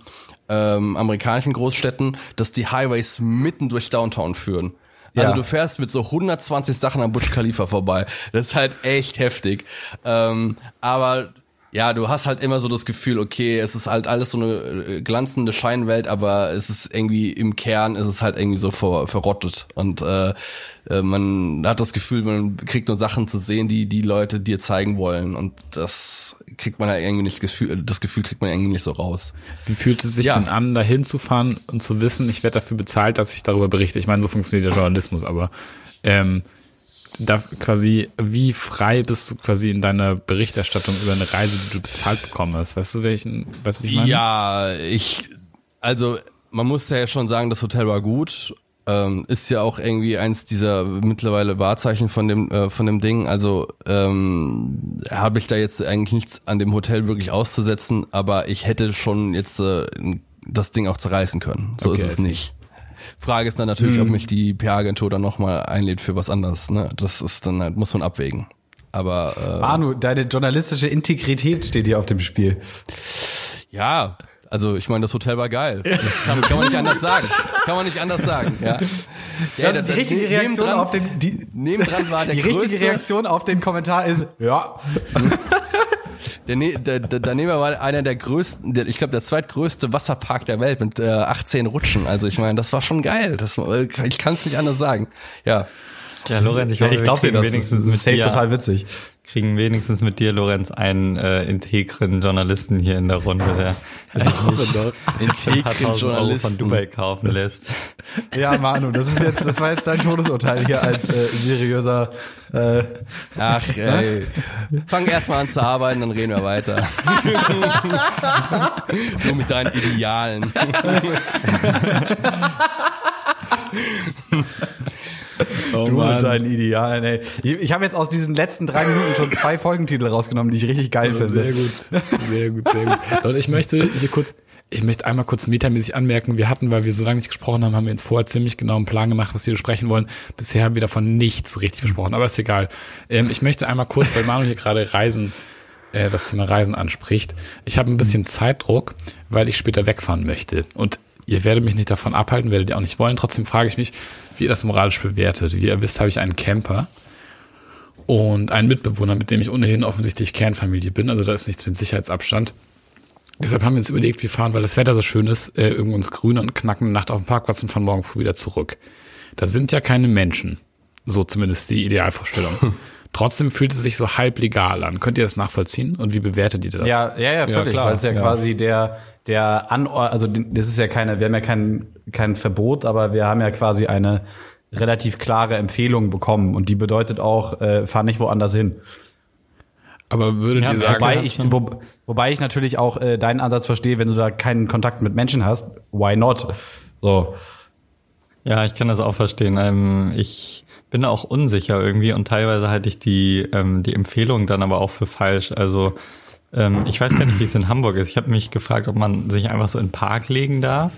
ähm, amerikanischen Großstädten, dass die Highways mitten durch Downtown führen. Also Ja. du fährst mit so 120 Sachen am Burj Khalifa vorbei. Das ist halt echt heftig. Ähm, aber ja, du hast halt immer so das Gefühl, okay, es ist halt alles so eine äh, glanzende Scheinwelt, aber es ist irgendwie im Kern ist es halt irgendwie so ver, verrottet und äh, äh, man hat das Gefühl, man kriegt nur Sachen zu sehen, die die Leute dir zeigen wollen und das kriegt man ja irgendwie nicht das Gefühl, das Gefühl kriegt man irgendwie nicht so raus. Wie fühlt es sich Ja. denn an, da hinzufahren und zu wissen, ich werde dafür bezahlt, dass ich darüber berichte? Ich meine, so funktioniert der Journalismus, aber ähm, da quasi, wie frei bist du quasi in deiner Berichterstattung über eine Reise, die du bezahlt bekommen hast? Weißt du, welchen, weißt du, wie ich meine? Ja, ich, also man muss ja schon sagen, das Hotel war gut. Ähm, ist ja auch irgendwie eins dieser mittlerweile Wahrzeichen von dem äh, von dem Ding. Also ähm, habe ich da jetzt eigentlich nichts an dem Hotel wirklich auszusetzen, aber ich hätte schon jetzt äh, das Ding auch zerreißen können. So Okay, ist es nicht. Frage ist dann natürlich, Mhm. ob mich die PR-Agentur dann nochmal einlädt für was anderes. Ne? Das ist dann halt, muss man abwägen. Aber äh, Manu, deine journalistische Integrität steht hier auf dem Spiel. Ja, also ich meine, das Hotel war geil. Das kann, kann man nicht anders sagen. Kann man nicht anders sagen. Ja. Ja, Das ist die richtige Reaktion dran- auf den, die, Nebendran war der die größte, richtige Reaktion auf den Kommentar ist, ja. Der, ne- der, der, daneben war einer der größten, der, ich glaube der zweitgrößte Wasserpark der Welt mit äh, 18 Rutschen. Also ich meine, das war schon geil. Das, äh, ich kann es nicht anders sagen. Ja. Ja, Lorenz, ich hoffe, wir glaube dir, das ist wenigstens mit safe dir, total witzig. Kriegen wenigstens mit dir, Lorenz, einen äh, integren Journalisten hier in der Runde, der sich nicht ein Integren Euro von Journalisten. Dubai kaufen lässt. Ja, Manu, das ist jetzt, das war jetzt dein Todesurteil hier als äh, seriöser. Äh, Ach, ey. Fang erst mal an zu arbeiten, dann reden wir weiter. du mit deinen Idealen. Oh du Mann. mit deinen Idealen, ey. Ich, ich habe jetzt aus diesen letzten drei Minuten schon zwei Folgentitel rausgenommen, die ich richtig geil finde. Sehr gut, sehr gut, sehr gut. Leute, ich möchte hier kurz, ich möchte einmal kurz metamäßig anmerken, wir hatten, weil wir so lange nicht gesprochen haben, haben wir uns vorher ziemlich genau einen Plan gemacht, was wir besprechen wollen. Bisher haben wir davon nichts richtig besprochen, aber ist egal. Ähm, ich möchte einmal kurz, weil Manu hier gerade Reisen, äh, das Thema Reisen anspricht. Ich habe ein bisschen Zeitdruck, weil ich später wegfahren möchte. Und ihr werdet mich nicht davon abhalten, werdet ihr auch nicht wollen. Trotzdem frage ich mich, wie ihr das moralisch bewertet. Wie ihr wisst, habe ich einen Camper und einen Mitbewohner, mit dem ich ohnehin offensichtlich Kernfamilie bin. Also da ist nichts mit Sicherheitsabstand. Deshalb haben wir uns überlegt, wir fahren, weil das Wetter so schön ist, äh, irgendwo ins Grüne und knacken Nacht auf dem Parkplatz und fahren morgen früh wieder zurück. Da sind ja keine Menschen. So zumindest die Idealvorstellung. Trotzdem fühlt es sich so halb legal an. Könnt ihr das nachvollziehen? Und wie bewertet ihr das? Ja, ja, ja, völlig, klar, weil es ja, ja. quasi der, der Anor also das ist ja keine, wir haben ja kein, kein Verbot, aber wir haben ja quasi eine relativ klare Empfehlung bekommen und die bedeutet auch, äh, fahr nicht woanders hin. Aber würdet Ja, ihr sagen, Wobei ich, wo, wobei ich natürlich auch äh, deinen Ansatz verstehe, wenn du da keinen Kontakt mit Menschen hast, why not? So. Ja, ich kann das auch verstehen. Ähm, ich bin auch unsicher irgendwie und teilweise halte ich die, ähm, die Empfehlung dann aber auch für falsch. Also ähm, ich weiß gar nicht, wie es in Hamburg ist. Ich habe mich gefragt, ob man sich einfach so in den Park legen darf.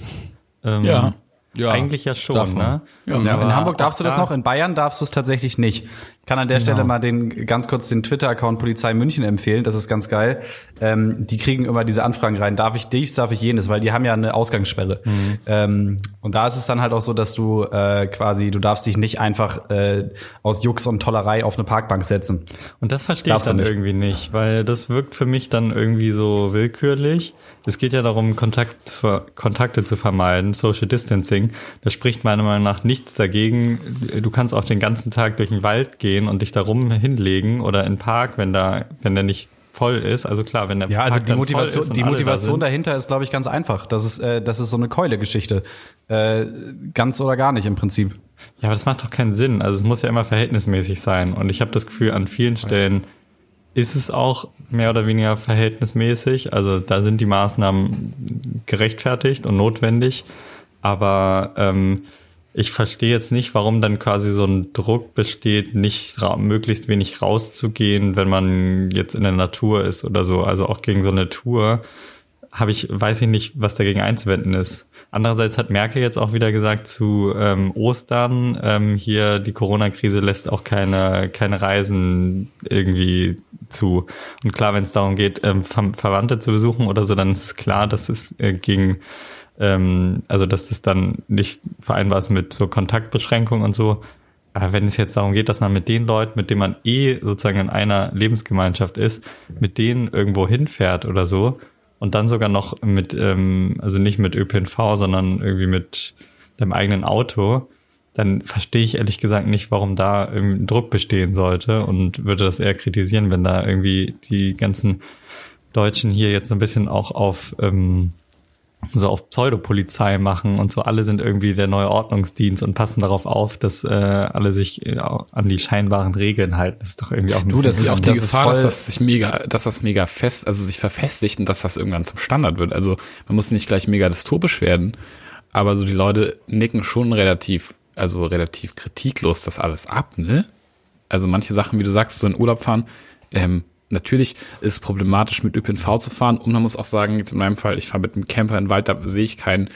Ähm, Ja. Ja, eigentlich ja schon, ne? Ja. Ja, in Hamburg darfst du das da- noch, in Bayern darfst du es tatsächlich nicht. Ich kann an der Stelle mal den ganz kurz den Twitter-Account Polizei München empfehlen, das ist ganz geil. Ähm, die kriegen immer diese Anfragen rein, darf ich dies, darf ich jenes, weil die haben ja eine Ausgangssperre. Ähm, und da ist es dann halt auch so, dass du äh, quasi, du darfst dich nicht einfach äh, aus Jux und Tollerei auf eine Parkbank setzen. Und das verstehe ich Darfst du dann nicht. irgendwie nicht, weil das wirkt für mich dann irgendwie so willkürlich. Es geht ja darum, Kontakt, Kontakte zu vermeiden, Social Distancing. Da spricht meiner Meinung nach nichts dagegen. Du kannst auch den ganzen Tag durch den Wald gehen und dich da rum hinlegen oder in den Park, wenn da, wenn der nicht voll ist. Also klar, wenn der Ja, also Park die Motivation, die da Motivation sind. dahinter ist, glaube ich, ganz einfach. Das ist, äh, das ist so eine Keule-Geschichte. Äh, ganz oder gar nicht im Prinzip. Ja, aber das macht doch keinen Sinn. Also es muss ja immer verhältnismäßig sein. Und ich habe das Gefühl, an vielen Stellen ist es auch mehr oder weniger verhältnismäßig. Also da sind die Maßnahmen gerechtfertigt und notwendig. Aber ähm, ich verstehe jetzt nicht, warum dann quasi so ein Druck besteht, nicht möglichst wenig rauszugehen, wenn man jetzt in der Natur ist oder so. Also auch gegen so eine Tour habe ich, weiß ich nicht, was dagegen einzuwenden ist. Andererseits hat Merkel jetzt auch wieder gesagt zu ähm, Ostern, ähm, hier die Corona-Krise lässt auch keine, keine Reisen irgendwie zu. Und klar, wenn es darum geht, ähm, Ver Verwandte zu besuchen oder so, dann ist klar, dass es äh, gegen ähm, also dass das dann nicht vereinbar ist mit so Kontaktbeschränkungen und so. Aber wenn es jetzt darum geht, dass man mit den Leuten, mit denen man eh sozusagen in einer Lebensgemeinschaft ist, mit denen irgendwo hinfährt oder so und dann sogar noch mit, ähm, also nicht mit ÖPNV, sondern irgendwie mit dem eigenen Auto, dann verstehe ich ehrlich gesagt nicht, warum da Druck bestehen sollte und würde das eher kritisieren, wenn da irgendwie die ganzen Deutschen hier jetzt ein bisschen auch auf ähm, so auf Pseudopolizei machen und so alle sind irgendwie der neue Ordnungsdienst und passen darauf auf, dass äh, alle sich äh, an die scheinbaren Regeln halten. Das ist doch irgendwie auch ein Du, das ist auch die das Gefahr, dass das sich mega, dass das mega fest, also sich verfestigt und dass das irgendwann zum Standard wird. Also man muss nicht gleich mega dystopisch werden, aber so die Leute nicken schon relativ, also relativ kritiklos das alles ab, ne? Also manche Sachen, wie du sagst, so in Urlaub fahren, ähm, natürlich ist es problematisch mit ÖPNV zu fahren und man muss auch sagen, jetzt in meinem Fall, ich fahre mit einem Camper in den Wald, da sehe ich keinen,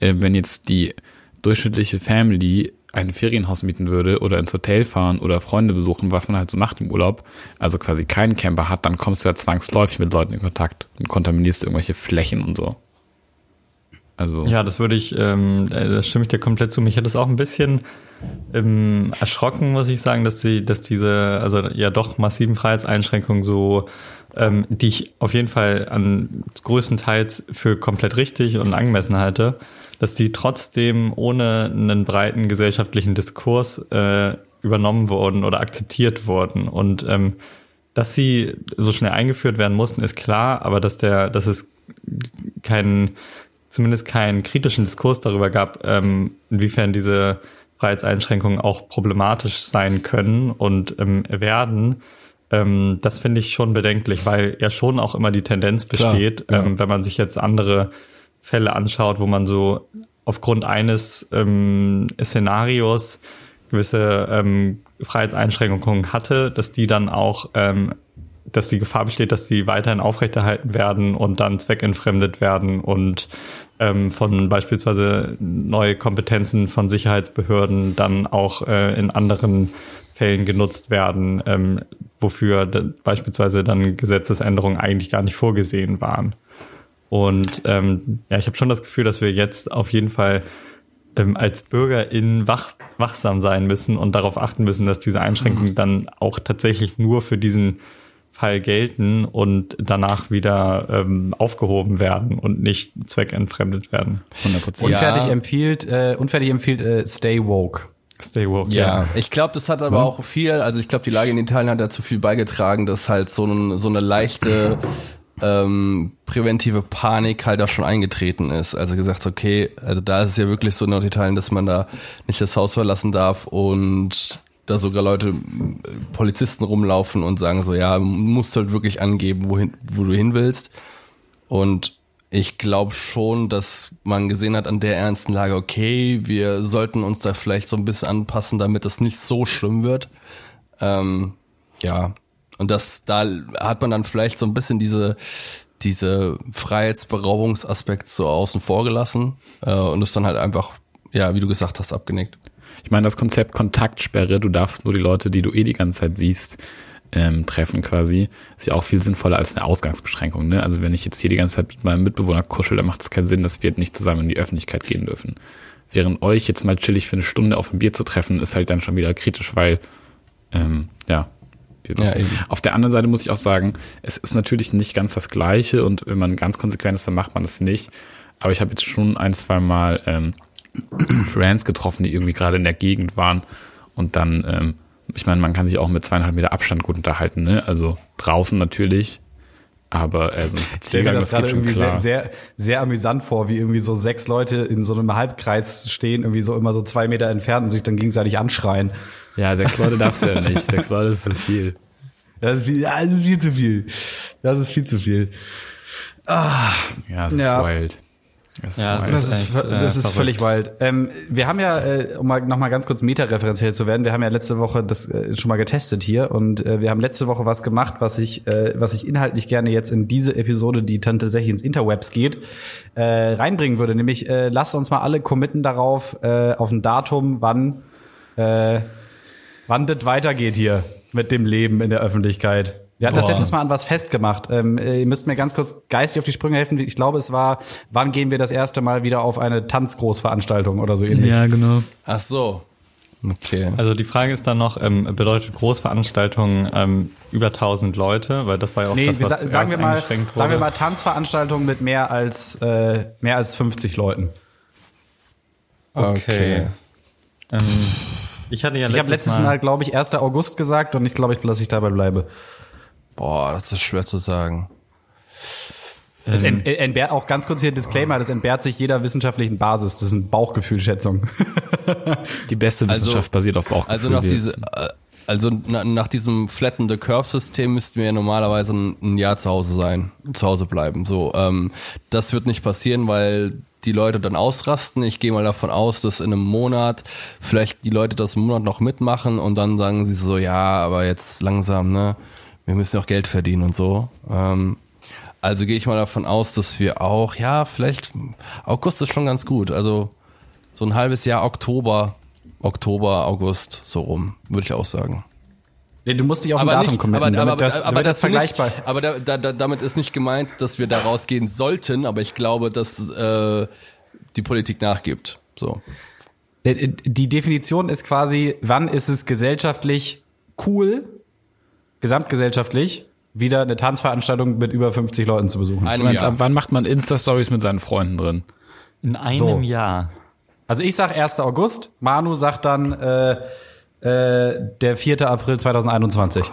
äh, wenn jetzt die durchschnittliche Family ein Ferienhaus mieten würde oder ins Hotel fahren oder Freunde besuchen, was man halt so macht im Urlaub, also quasi keinen Camper hat, dann kommst du ja zwangsläufig mit Leuten in Kontakt und kontaminierst irgendwelche Flächen und so. Also Ja, das würde ich, ähm, äh, da stimme ich dir komplett zu. Mich hat es auch ein bisschen ähm, erschrocken, muss ich sagen, dass sie, dass diese, also ja doch massiven Freiheitseinschränkungen so, ähm, die ich auf jeden Fall an größtenteils für komplett richtig und angemessen halte, dass die trotzdem ohne einen breiten gesellschaftlichen Diskurs äh, übernommen wurden oder akzeptiert wurden. Und ähm, dass sie so schnell eingeführt werden mussten, ist klar, aber dass der, dass es keinen, zumindest keinen kritischen Diskurs darüber gab, ähm, inwiefern diese Freiheitseinschränkungen auch problematisch sein können und ähm, werden, ähm, das finde ich schon bedenklich, weil ja schon auch immer die Tendenz Klar, besteht, ja. ähm, wenn man sich jetzt andere Fälle anschaut, wo man so aufgrund eines ähm, Szenarios gewisse ähm, Freiheitseinschränkungen hatte, dass die dann auch, ähm, dass die Gefahr besteht, dass die weiterhin aufrechterhalten werden und dann zweckentfremdet werden und ähm, von beispielsweise neue Kompetenzen von Sicherheitsbehörden dann auch äh, in anderen Fällen genutzt werden, ähm, wofür beispielsweise dann Gesetzesänderungen eigentlich gar nicht vorgesehen waren. Und ähm, ja, ich habe schon das Gefühl, dass wir jetzt auf jeden Fall ähm, als BürgerInnen wach, wachsam sein müssen und darauf achten müssen, dass diese Einschränkungen dann auch tatsächlich nur für diesen Fall gelten und danach wieder ähm, aufgehoben werden und nicht zweckentfremdet werden. 100 Unfertig Ja. empfiehlt, äh, unfertig empfiehlt äh, Stay Woke. Stay woke. Ja, ich glaube, das hat aber auch viel, also ich glaube, die Lage in Italien hat dazu viel beigetragen, dass halt so, ein, so eine leichte ähm, präventive Panik halt auch schon eingetreten ist. Also gesagt, okay, also da ist es ja wirklich so in Norditalien, dass man da nicht das Haus verlassen darf und da sogar Leute, äh, Polizisten rumlaufen und sagen so, ja, musst halt wirklich angeben, wohin, wo du hin willst. Und ich glaube schon, dass man gesehen hat an der ernsten Lage, okay, wir sollten uns da vielleicht so ein bisschen anpassen, damit das nicht so schlimm wird. Ähm, ja, und das, da hat man dann vielleicht so ein bisschen diese, diese Freiheitsberaubungsaspekt so außen vor gelassen äh, und ist dann halt einfach, ja, wie du gesagt hast, abgenickt. Ich meine, das Konzept Kontaktsperre, du darfst nur die Leute, die du eh die ganze Zeit siehst, ähm, treffen quasi, ist ja auch viel sinnvoller als eine Ausgangsbeschränkung. Ne? Also wenn ich jetzt hier die ganze Zeit mit meinem Mitbewohner kuschel, dann macht es keinen Sinn, dass wir nicht zusammen in die Öffentlichkeit gehen dürfen. Während euch jetzt mal chillig für eine Stunde auf ein Bier zu treffen, ist halt dann schon wieder kritisch, weil, ähm, ja, Ja, auf der anderen Seite muss ich auch sagen, es ist natürlich nicht ganz das Gleiche und wenn man ganz konsequent ist, dann macht man das nicht. Aber ich habe jetzt schon ein, zwei Mal ähm, Friends getroffen, die irgendwie gerade in der Gegend waren und dann, ähm, ich meine, man kann sich auch mit zweieinhalb Meter Abstand gut unterhalten, ne? Also draußen natürlich, aber äh, so ein Ich stelle mir Spaziergang, das gerade irgendwie sehr, sehr, sehr amüsant vor, wie irgendwie so sechs Leute in so einem Halbkreis stehen, irgendwie so immer so zwei Meter entfernt und sich dann gegenseitig anschreien. Ja, sechs Leute darfst du ja nicht. Sechs Leute ist zu viel. Das ist, viel, das ist viel zu viel. Das ist viel zu viel. Ja, es ist Ja. wild. Das Ja, ist also Das ist echt, äh, das ist völlig wild. Ähm, wir haben ja, äh, um mal, noch mal ganz kurz metareferenziell zu werden, wir haben ja letzte Woche das äh, schon mal getestet hier und äh, wir haben letzte Woche was gemacht, was ich, äh, was ich inhaltlich gerne jetzt in diese Episode, die dann tatsächlich ins Interwebs geht, äh, reinbringen würde. Nämlich, äh, lasst uns mal alle committen darauf, äh, auf ein Datum, wann, äh, wann das weitergeht hier mit dem Leben in der Öffentlichkeit. Wir hatten das Boah. letztes Mal an was festgemacht. Ähm, äh, ihr müsst mir ganz kurz geistig auf die Sprünge helfen. Ich glaube, es war, wann gehen wir das erste Mal wieder auf eine Tanzgroßveranstaltung oder so ähnlich. Ja, genau. Ach so. Okay. Also die Frage ist dann noch, ähm, bedeutet Großveranstaltungen ähm, über 1000 Leute? Weil das war ja auch Nee, das, was sa- sagen wir mal, eingeschränkt sagen wir wurde. mal Tanzveranstaltungen mit mehr als äh, mehr als 50 Leuten. Okay. Ähm, ich hatte ja Ich habe letztes Mal, glaube ich, 1. August gesagt und ich glaube, ich, dass ich dabei bleibe. Boah, das ist schwer zu sagen. Das ent, äh, entbehrt auch ganz kurz hier Disclaimer, das entbehrt sich jeder wissenschaftlichen Basis. Das sind Bauchgefühlschätzungen. Die beste Wissenschaft basiert auf Bauchgefühl. Also nach diese, äh, also na, nach diesem flatten the curve System müssten wir ja normalerweise ein, ein Jahr zu Hause sein, zu Hause bleiben. So, ähm, das wird nicht passieren, weil die Leute dann ausrasten. Ich gehe mal davon aus, dass in einem Monat vielleicht die Leute das im Monat noch mitmachen und dann sagen sie so, ja, aber jetzt langsam, ne, wir müssen auch Geld verdienen und so. Ähm, also gehe ich mal davon aus, dass wir auch, ja, vielleicht August ist schon ganz gut. Also so ein halbes Jahr Oktober, Oktober, August, so rum, würde ich auch sagen. Nee, du musst dich auf ein Datum committen, damit das, damit das dazu vergleichbar Nicht, aber da, da, da, damit ist nicht gemeint, dass wir da rausgehen sollten, aber ich glaube, dass äh, die Politik nachgibt. So. Äh, Die Definition ist quasi, wann ist es gesellschaftlich cool, gesamtgesellschaftlich, wieder eine Tanzveranstaltung mit über 50 Leuten zu besuchen. Meinst, ab Jahr. wann macht man Insta-Stories mit seinen Freunden drin? in einem So. Jahr. Also ich sag 1. August, Manu sagt dann äh, äh, der 4. April 2021.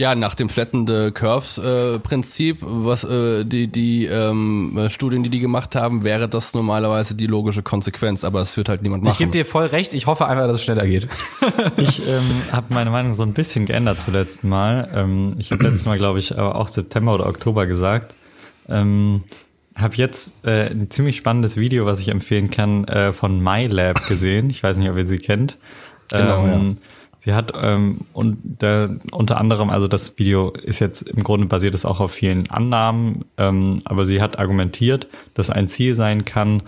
Ja, nach dem Flatten the Curves äh, Prinzip, was äh, die die ähm, äh, Studien, die die gemacht haben, wäre das normalerweise die logische Konsequenz, aber es wird halt niemand machen. Ich gebe dir voll recht, ich hoffe einfach, dass es schneller geht. Ich ähm, habe meine Meinung so ein bisschen geändert zum letzten Mal. Ähm, ich habe letztes Mal, glaube ich, aber auch September oder Oktober gesagt. Ähm, habe jetzt äh, ein ziemlich spannendes Video, was ich empfehlen kann, äh, von MyLab gesehen. Ich weiß nicht, ob ihr sie kennt. Genau, ähm, Sie hat ähm, und der, unter anderem, also das Video ist jetzt im Grunde basiert es auch auf vielen Annahmen, ähm, aber sie hat argumentiert, dass ein Ziel sein kann,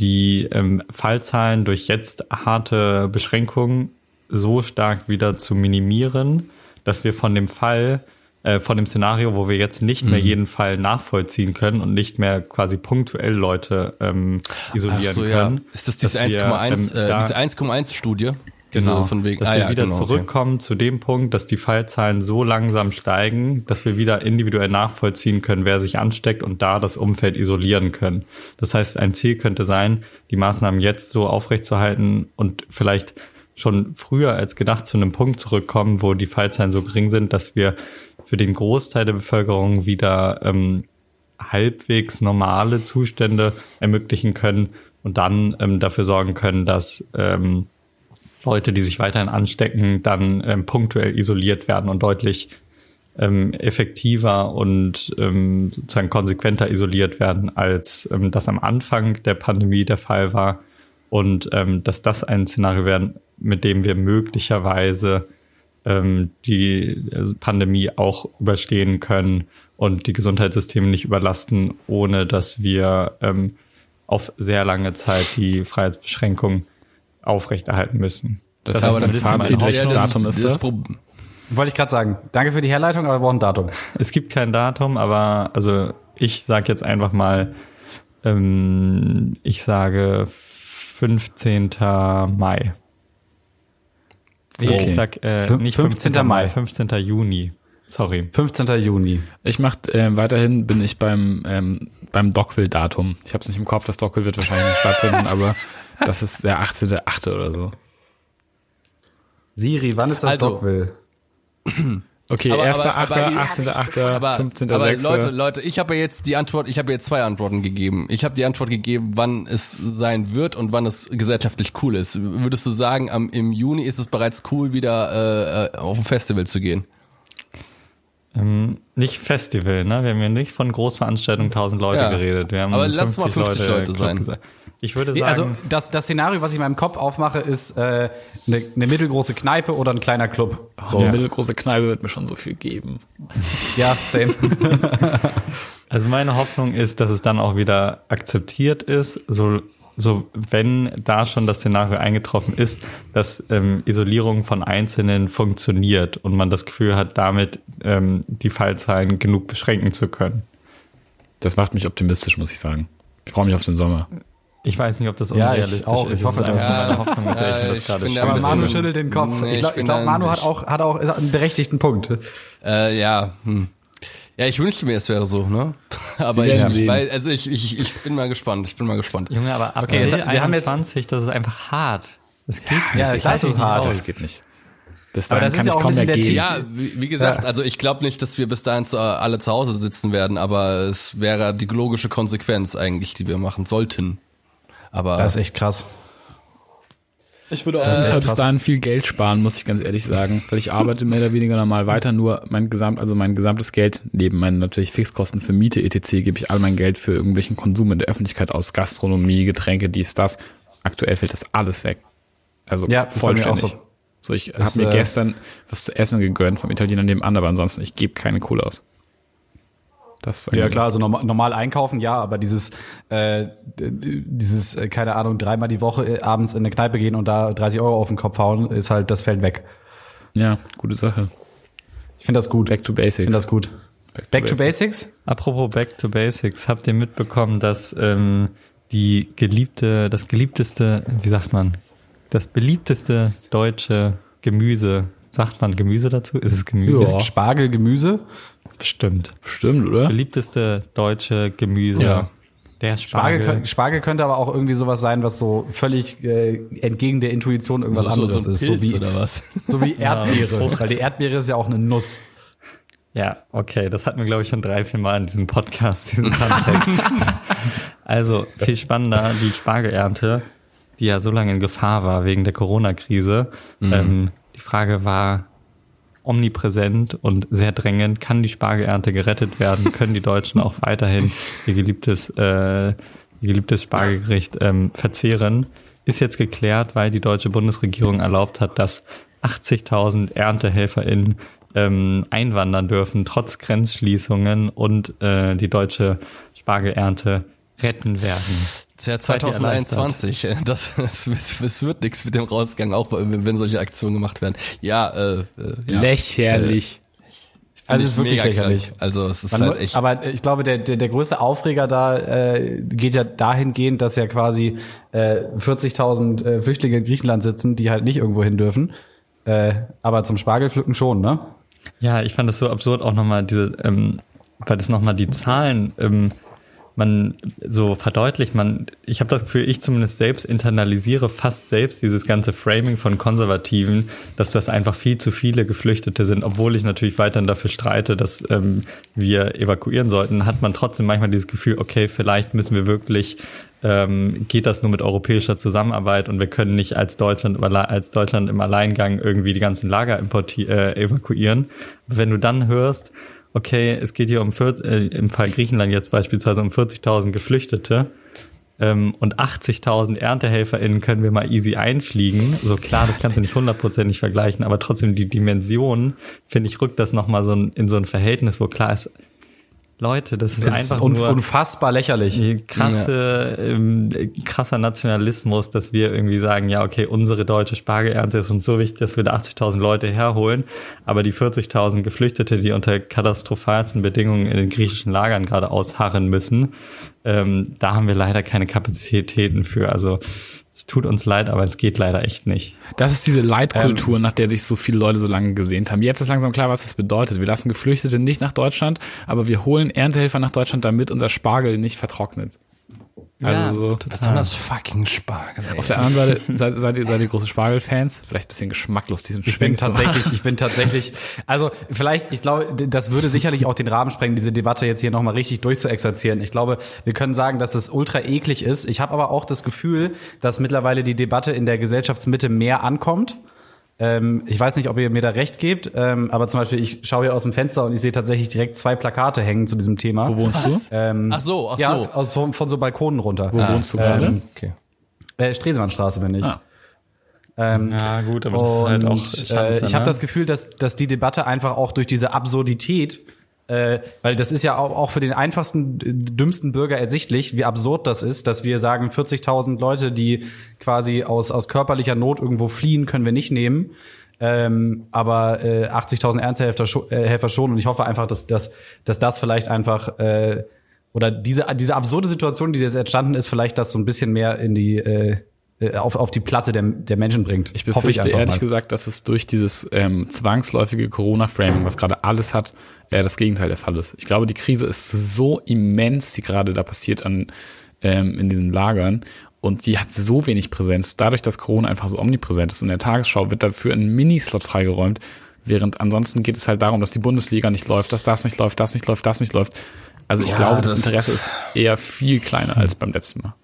die ähm, Fallzahlen durch jetzt harte Beschränkungen so stark wieder zu minimieren, dass wir von dem Fall, äh, von dem Szenario, wo wir jetzt nicht mehr jeden Fall nachvollziehen können und nicht mehr quasi punktuell Leute ähm, isolieren so, ja. können. Ist das diese dass wir, 1,1 ähm, äh, diese 1,1 Studie? Genau, von wegen, dass ah, wir ja, wieder genau, okay. zurückkommen zu dem Punkt, dass die Fallzahlen so langsam steigen, dass wir wieder individuell nachvollziehen können, wer sich ansteckt und da das Umfeld isolieren können. Das heißt, ein Ziel könnte sein, die Maßnahmen jetzt so aufrechtzuerhalten und vielleicht schon früher als gedacht zu einem Punkt zurückkommen, wo die Fallzahlen so gering sind, dass wir für den Großteil der Bevölkerung wieder ähm, halbwegs normale Zustände ermöglichen können und dann ähm, dafür sorgen können, dass ähm, Leute, die sich weiterhin anstecken, dann ähm, punktuell isoliert werden und deutlich ähm, effektiver und ähm, sozusagen konsequenter isoliert werden, als ähm, das am Anfang der Pandemie der Fall war. Und ähm, dass das ein Szenario wäre, mit dem wir möglicherweise ähm, die äh, Pandemie auch überstehen können und die Gesundheitssysteme nicht überlasten, ohne dass wir ähm, auf sehr lange Zeit die Freiheitsbeschränkung aufrechterhalten müssen. Das, Das heißt, aber das das ist Fazit, welches. Datum ist das? Pro- Wollte ich gerade sagen. Danke für die Herleitung, aber wir brauchen ein Datum. Es gibt kein Datum, aber also ich sage jetzt einfach mal, ähm, ich sage 15. Mai. Nee, Okay. Ich sag äh, nicht 15. 15. Mai, Mai. 15. Juni. Sorry. 15. Juni. Ich mach äh, weiterhin bin ich beim ähm, beim Dockville-Datum. Ich habe es nicht im Kopf, das Dockville wird wahrscheinlich nicht stattfinden, aber das ist der 18.8. oder so. Siri, wann ist das Also, Dockville? Okay, Aber- 1.8., aber- aber- 18.8., aber, 15.6. aber Leute, Leute, ich habe ja jetzt die Antwort, ich habe jetzt zwei Antworten gegeben. Ich habe die Antwort gegeben, wann es sein wird und wann es gesellschaftlich cool ist. Würdest du sagen, am, im Juni ist es bereits cool, wieder äh, äh, auf ein Festival zu gehen? Ähm, nicht Festival, ne? Wir haben ja nicht von Großveranstaltungen 1000 Leute Ja. geredet. Wir haben Aber lass mal 50 Leute Club sein. gesagt. Ich würde Nee, sagen, Also das, das Szenario, was ich in meinem Kopf aufmache, ist eine äh, ne ne mittelgroße Kneipe oder ein kleiner Club. So eine mittelgroße Kneipe wird mir schon so viel geben. Ja, same. Also meine Hoffnung ist, dass es dann auch wieder akzeptiert ist, so, so wenn da schon das Szenario eingetroffen ist, dass ähm, Isolierung von Einzelnen funktioniert und man das Gefühl hat, damit ähm, die Fallzahlen genug beschränken zu können. Das macht mich optimistisch, muss ich sagen. Ich freue mich auf den Sommer. Ich weiß nicht, ob das Ja, ich unrealistisch auch. ist. Ich hoffe, das ist das. meine Hoffnung, mit der ich Ja, mir das ich gerade ein Aber Manu schüttelt den Kopf. Nee, ich ich glaube, glaub, Manu hat auch, hat auch einen berechtigten Punkt. Äh, ja, hm. Ja, ich wünschte mir, es wäre so, ne? Aber ich, weil, also ich, ich, ich bin mal gespannt. Ich bin mal gespannt. Junge, aber ab Okay, jetzt- wir haben jetzt- 21, das ist einfach hart. Das geht Ja, nicht. klar, Das es ist nicht hart. Das geht nicht. Bis Aber dahin das ist kann ja ich auch ein bisschen der. Titel. Ja, wie, wie gesagt, also ich glaube nicht, dass wir bis dahin zu, alle zu Hause sitzen werden, aber es wäre die logische Konsequenz eigentlich, die wir machen sollten. Aber Das ist echt krass. ich würde auch Ich echt bis dahin viel Geld sparen, muss ich ganz ehrlich sagen, weil ich arbeite mehr oder weniger normal weiter, nur mein gesamt, also mein gesamtes Geld, neben meinen natürlich Fixkosten für Miete etc., gebe ich all mein Geld für irgendwelchen Konsum in der Öffentlichkeit aus, Gastronomie, Getränke, dies, das. Aktuell fällt das alles weg. Also Ja, vollständig. auch so. So, ich habe mir äh, gestern was zu essen gegönnt vom Italiener nebenan, aber ansonsten, ich gebe keine Kohle aus. Das ist Ja klar, also normal, normal einkaufen, ja, aber dieses, äh, dieses, äh, keine Ahnung, dreimal die Woche äh, abends in eine Kneipe gehen und da 30 Euro auf den Kopf hauen, ist halt, das fällt weg. Ja, gute Sache. Ich finde das gut. Back to basics. Ich finde das gut. Back to Basics? Apropos Back to Basics, habt ihr mitbekommen, dass ähm, die geliebte, das geliebteste, wie sagt man, das beliebteste deutsche Gemüse, sagt man Gemüse dazu? Ist es Gemüse? Ist Spargel Gemüse? Bestimmt. Stimmt, oder? Beliebteste deutsche Gemüse. Ja. Der Spargel, Spargel. Spargel könnte aber auch irgendwie sowas sein, was so völlig äh, entgegen der Intuition irgendwas anderes ist. So wie, oder was? so wie Erdbeere. weil die Erdbeere ist ja auch eine Nuss. Ja, okay, das hatten wir, glaube ich, schon drei, vier Mal in diesem Podcast, diesen also, viel spannender, die Spargelernte, die ja so lange in Gefahr war wegen der Corona-Krise. Ähm, die Frage war omnipräsent und sehr drängend, kann die Spargelernte gerettet werden? Können die Deutschen auch weiterhin ihr geliebtes, äh, ihr geliebtes Spargelgericht ähm, verzehren? Ist jetzt geklärt, weil die deutsche Bundesregierung erlaubt hat, dass 80.000 ErntehelferInnen ähm, einwandern dürfen, trotz Grenzschließungen und äh, die deutsche Spargelernte retten werden. Das Jahr Seid ihr 2021. äh, Das, das, wird- das wird nichts mit dem Rausgang, auch wenn, wenn solche Aktionen gemacht werden. Ja, äh, äh ja. Lächerlich. Also Find es ist wirklich lächerlich. krank. Also es ist Man halt echt. Aber ich glaube, der, der, der größte Aufreger da äh, geht ja dahingehend, dass ja quasi äh, 40.000 äh, Flüchtlinge in Griechenland sitzen, die halt nicht irgendwo hin dürfen. Äh, aber zum Spargelpflücken schon, ne? Ja, ich fand es so absurd auch nochmal diese, ähm, weil das nochmal die Zahlen ähm, man so verdeutlicht, man, ich habe das Gefühl, ich zumindest selbst internalisiere fast selbst dieses ganze Framing von Konservativen, dass das einfach viel zu viele Geflüchtete sind, obwohl ich natürlich weiterhin dafür streite, dass ähm, wir evakuieren sollten, hat man trotzdem manchmal dieses Gefühl, okay, vielleicht müssen wir wirklich ähm, geht das nur mit europäischer Zusammenarbeit und wir können nicht als Deutschland, als Deutschland im Alleingang irgendwie die ganzen Lager importi äh, evakuieren. Wenn du dann hörst, okay, es geht hier um 40, äh, im Fall Griechenland jetzt beispielsweise um 40.000 Geflüchtete ähm, und 80.000 ErntehelferInnen können wir mal easy einfliegen. So klar, das kannst du nicht hundertprozentig vergleichen, aber trotzdem die Dimension, finde ich, rückt das nochmal so in so ein Verhältnis, wo klar ist, Leute, das ist Das einfach ist un nur unfassbar lächerlich. krasse, ähm, krasser Nationalismus, dass wir irgendwie sagen, ja, okay, unsere deutsche Spargelernte ist uns so wichtig, dass wir da 80.000 Leute herholen, aber die 40.000 Geflüchtete, die unter katastrophalsten Bedingungen in den griechischen Lagern gerade ausharren müssen, ähm, da haben wir leider keine Kapazitäten für. Also es tut uns leid, aber es geht leider echt nicht. Das ist diese Leitkultur, nach der sich so viele Leute so lange gesehnt haben. Jetzt ist langsam klar, was das bedeutet. Wir lassen Geflüchtete nicht nach Deutschland, aber wir holen Erntehelfer nach Deutschland, damit unser Spargel nicht vertrocknet. Also so. Besonders fucking Spargel. Ey. Auf der anderen Seite seid, seid ihr, seid ihr große Spargelfans? Vielleicht ein bisschen geschmacklos, diesen Ich bin tatsächlich, ich bin tatsächlich, also vielleicht, ich glaube, das würde sicherlich auch den Rahmen sprengen, diese Debatte jetzt hier nochmal richtig durchzuexerzieren. Ich glaube, wir können sagen, dass es ultra eklig ist. Ich habe aber auch das Gefühl, dass mittlerweile die Debatte in der Gesellschaftsmitte mehr ankommt. Ähm, ich weiß nicht, ob ihr mir da recht gebt, ähm, aber zum Beispiel, ich schaue hier aus dem Fenster und ich sehe tatsächlich direkt zwei Plakate hängen zu diesem Thema. Wo wohnst du? Ähm, Ach so, ach ja, so. Aus, von, von so Balkonen runter. Wo wohnst du gerade? ähm, Okay. Äh, Stresemannstraße bin ich. Ah. Ähm, Ja, gut, aber das ist halt auch und Schanze, äh, ich habe ne? das Gefühl, dass, dass die Debatte einfach auch durch diese Absurdität, äh, weil das ist ja auch, auch für den einfachsten, dümmsten Bürger ersichtlich, wie absurd das ist, dass wir sagen, 40.000 Leute, die quasi aus, aus körperlicher Not irgendwo fliehen, können wir nicht nehmen. Ähm, aber äh, 80.000 Erntehelfer scho- äh, Helfer schon. Und ich hoffe einfach, dass, dass, dass das vielleicht einfach äh, oder diese, diese absurde Situation, die jetzt entstanden ist, vielleicht das so ein bisschen mehr in die äh, auf, auf die Platte der, der Menschen bringt. Ich befürchte ehrlich gesagt, dass es durch dieses ähm, zwangsläufige Corona-Framing, was gerade alles hat, äh, das Gegenteil der Fall ist. Ich glaube, die Krise ist so immens, die gerade da passiert an ähm, in diesen Lagern. Und die hat so wenig Präsenz, dadurch, dass Corona einfach so omnipräsent ist. In der Tagesschau wird dafür ein Minislot freigeräumt, während ansonsten geht es halt darum, dass die Bundesliga nicht läuft, dass das nicht läuft, das nicht läuft, das nicht läuft. Also ich Ja, glaube, das, das- Interesse ist eher viel kleiner als beim letzten Mal.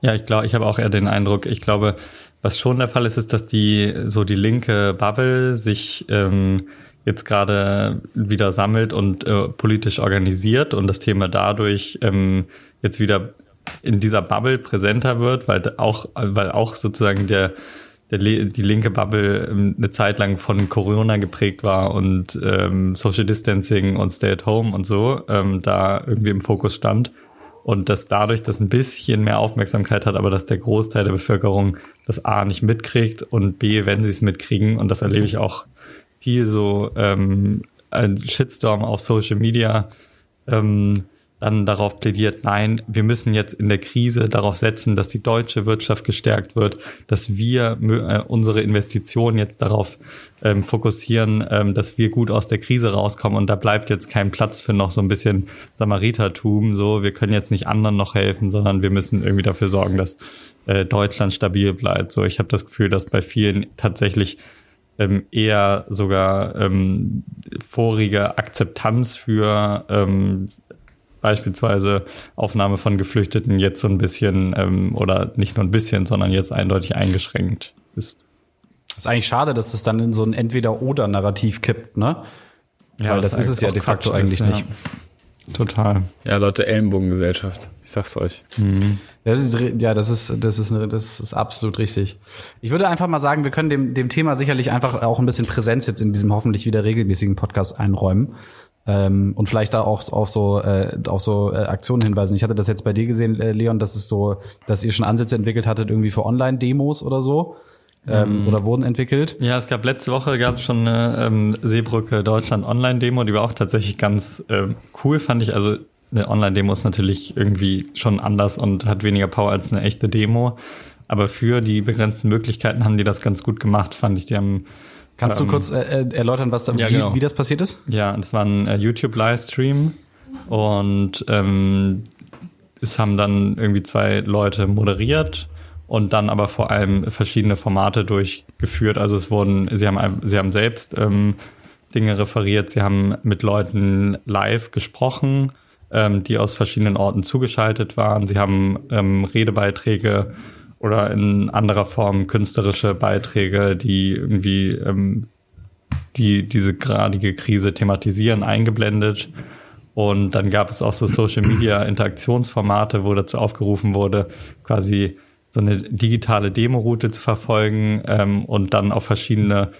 Ja, ich glaube, ich habe auch eher den Eindruck, ich glaube, was schon der Fall ist, ist, dass die so die linke Bubble sich ähm, jetzt gerade wieder sammelt und äh, politisch organisiert und das Thema dadurch ähm, jetzt wieder in dieser Bubble präsenter wird, weil auch weil auch sozusagen der der, die linke Bubble ähm, eine Zeit lang von Corona geprägt war und ähm, Social Distancing und Stay at Home und so ähm, da irgendwie im Fokus stand und dass dadurch das ein bisschen mehr Aufmerksamkeit hat, aber dass der Großteil der Bevölkerung das A nicht mitkriegt und B, wenn sie es mitkriegen, und das erlebe ich auch viel so ähm, ein Shitstorm auf Social Media, ähm, dann darauf plädiert, nein, wir müssen jetzt in der Krise darauf setzen, dass die deutsche Wirtschaft gestärkt wird, dass wir äh, unsere Investitionen jetzt darauf ähm, fokussieren, ähm, dass wir gut aus der Krise rauskommen und da bleibt jetzt kein Platz für noch so ein bisschen Samaritertum, so wir können jetzt nicht anderen noch helfen, sondern wir müssen irgendwie dafür sorgen, dass äh, Deutschland stabil bleibt. So, ich habe das Gefühl, dass bei vielen tatsächlich ähm, eher sogar ähm, vorige Akzeptanz für ähm, beispielsweise Aufnahme von Geflüchteten jetzt so ein bisschen ähm, oder nicht nur ein bisschen, sondern jetzt eindeutig eingeschränkt ist. ist eigentlich schade, dass es dann in so ein Entweder-Oder-Narrativ kippt, ne? Weil das ist es ja auch de facto Quatsch eigentlich ist, nicht. Ja. Total. Ja, Leute, Ellenbogengesellschaft. Ich sag's euch. Das ist, ja, das ist, das ist, das ist absolut richtig. Ich würde einfach mal sagen, wir können dem, dem Thema sicherlich einfach auch ein bisschen Präsenz jetzt in diesem hoffentlich wieder regelmäßigen Podcast einräumen. Ähm, und vielleicht da auch auf so, äh, auf so äh, Aktionen hinweisen. Ich hatte das jetzt bei dir gesehen, äh, Leon, dass es so, dass ihr schon Ansätze entwickelt hattet, irgendwie für Online-Demos oder so. Ähm, Oder wurden entwickelt. Ja, es gab letzte Woche gab es schon eine ähm, Seebrücke Deutschland Online-Demo, die war auch tatsächlich ganz ähm, cool, fand ich. Also eine Online-Demo ist natürlich irgendwie schon anders und hat weniger Power als eine echte Demo. Aber für die begrenzten Möglichkeiten haben die das ganz gut gemacht, fand ich. Die haben Kannst du Ähm, kurz äh, äh, erläutern, was da, ja, wie, genau. wie das passiert ist? Ja, es war ein äh, YouTube-Livestream und ähm, es haben dann irgendwie zwei Leute moderiert und dann aber vor allem verschiedene Formate durchgeführt. Also es wurden, sie haben, sie haben selbst ähm, Dinge referiert, sie haben mit Leuten live gesprochen, ähm, die aus verschiedenen Orten zugeschaltet waren. Sie haben ähm, Redebeiträge oder in anderer Form künstlerische Beiträge, die irgendwie ähm, die diese gradige Krise thematisieren, eingeblendet. Und dann gab es auch so Social Media Interaktionsformate, wo dazu aufgerufen wurde, quasi so eine digitale Demo-Route zu verfolgen ähm, und dann auf verschiedene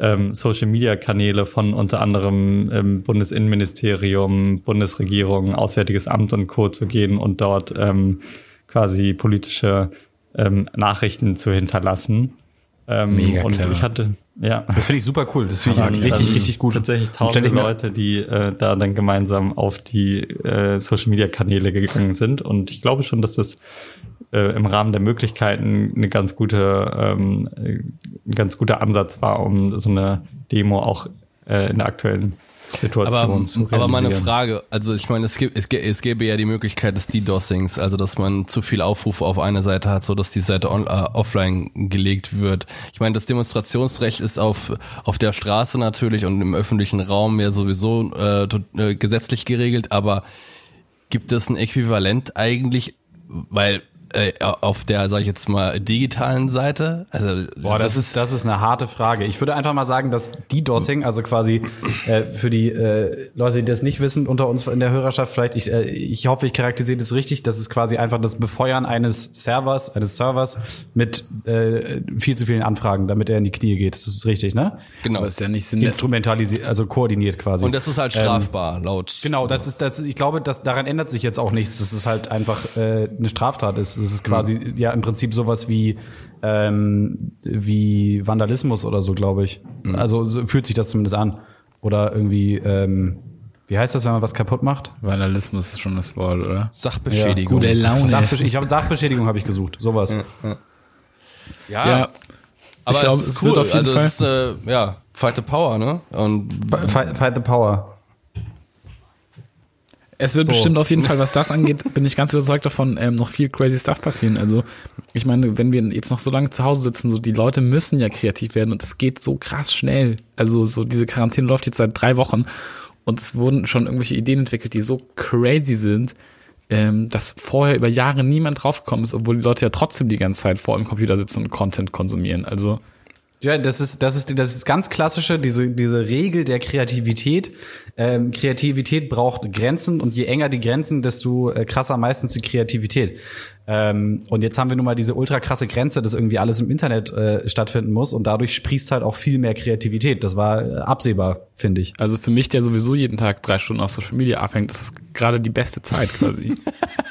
ähm, Social Media Kanäle von unter anderem ähm, Bundesinnenministerium, Bundesregierung, Auswärtiges Amt und Co. zu gehen und dort ähm, quasi politische ähm, Nachrichten zu hinterlassen. Ähm, Mega und clever. ich hatte, ja. Das finde ich super cool. Das finde ich richtig, richtig gut. Tatsächlich tausende Leute, die äh, da dann gemeinsam auf die äh, Social Media Kanäle gegangen sind. Und ich glaube schon, dass das äh, im Rahmen der Möglichkeiten eine ganz gute, ähm, äh, ein ganz guter Ansatz war, um so eine Demo auch äh, in der aktuellen Situation Aber, aber meine Frage, also ich meine, es gibt, es, es gäbe ja die Möglichkeit des DDoSings, also dass man zu viel Aufrufe auf eine Seite hat, so dass die Seite on, äh, offline gelegt wird. Ich meine, das Demonstrationsrecht ist auf auf der Straße natürlich und im öffentlichen Raum ja sowieso äh, äh, gesetzlich geregelt, aber gibt es ein Äquivalent eigentlich, weil äh, auf der, sag ich jetzt mal, digitalen Seite? Also, Boah, das ist, das ist eine harte Frage. Ich würde einfach mal sagen, dass DDoSing, also quasi äh, für die äh, Leute, die das nicht wissen, unter uns in der Hörerschaft vielleicht, ich, äh, ich hoffe, ich charakterisiere das richtig, das ist quasi einfach das Befeuern eines Servers, eines Servers mit äh, viel zu vielen Anfragen, damit er in die Knie geht. Das ist richtig, ne? genau. Aber ist ja nicht Sinn Instrumentalisiert, also koordiniert quasi. Und das ist halt strafbar, laut. Genau, das ist das. Ich glaube, dass daran ändert sich jetzt auch nichts. Das ist halt einfach äh, eine Straftat ist. Das ist quasi ja im Prinzip sowas wie ähm, wie Vandalismus oder so, glaube ich. Also so fühlt sich das zumindest an. Oder irgendwie ähm, wie heißt das, wenn man was kaputt macht? Vandalismus ist schon das Wort, oder? Sachbeschädigung. Gute Laune. Sachbesch ich habe Sachbeschädigung habe ich gesucht. Sowas. Ja, Ja, aber ich glaube, es ist es cool. wird auf jeden also Fall. ist, äh, ja, Fight the Power, ne? Und Fight, fight the power. Es wird So. bestimmt auf jeden Fall, was das angeht, bin ich ganz überzeugt davon, ähm, noch viel crazy Stuff passieren. Also, ich meine, wenn wir jetzt noch so lange zu Hause sitzen, so die Leute müssen ja kreativ werden und es geht so krass schnell. Also, so diese Quarantäne läuft jetzt seit drei Wochen und es wurden schon irgendwelche Ideen entwickelt, die so crazy sind, ähm, dass vorher über Jahre niemand draufgekommen ist, obwohl die Leute ja trotzdem die ganze Zeit vor dem Computer sitzen und Content konsumieren. Also, Ja, das ist, das ist, das ist ganz klassische, diese, diese Regel der Kreativität. Ähm, Kreativität braucht Grenzen und je enger die Grenzen, desto äh, krasser meistens die Kreativität. Ähm, und jetzt haben wir nun mal diese ultra krasse Grenze, dass irgendwie alles im Internet äh, stattfinden muss und dadurch sprießt halt auch viel mehr Kreativität. Das war äh, absehbar, finde ich. also für mich, der sowieso jeden Tag drei Stunden auf Social Media abhängt, ist es gerade die beste Zeit quasi.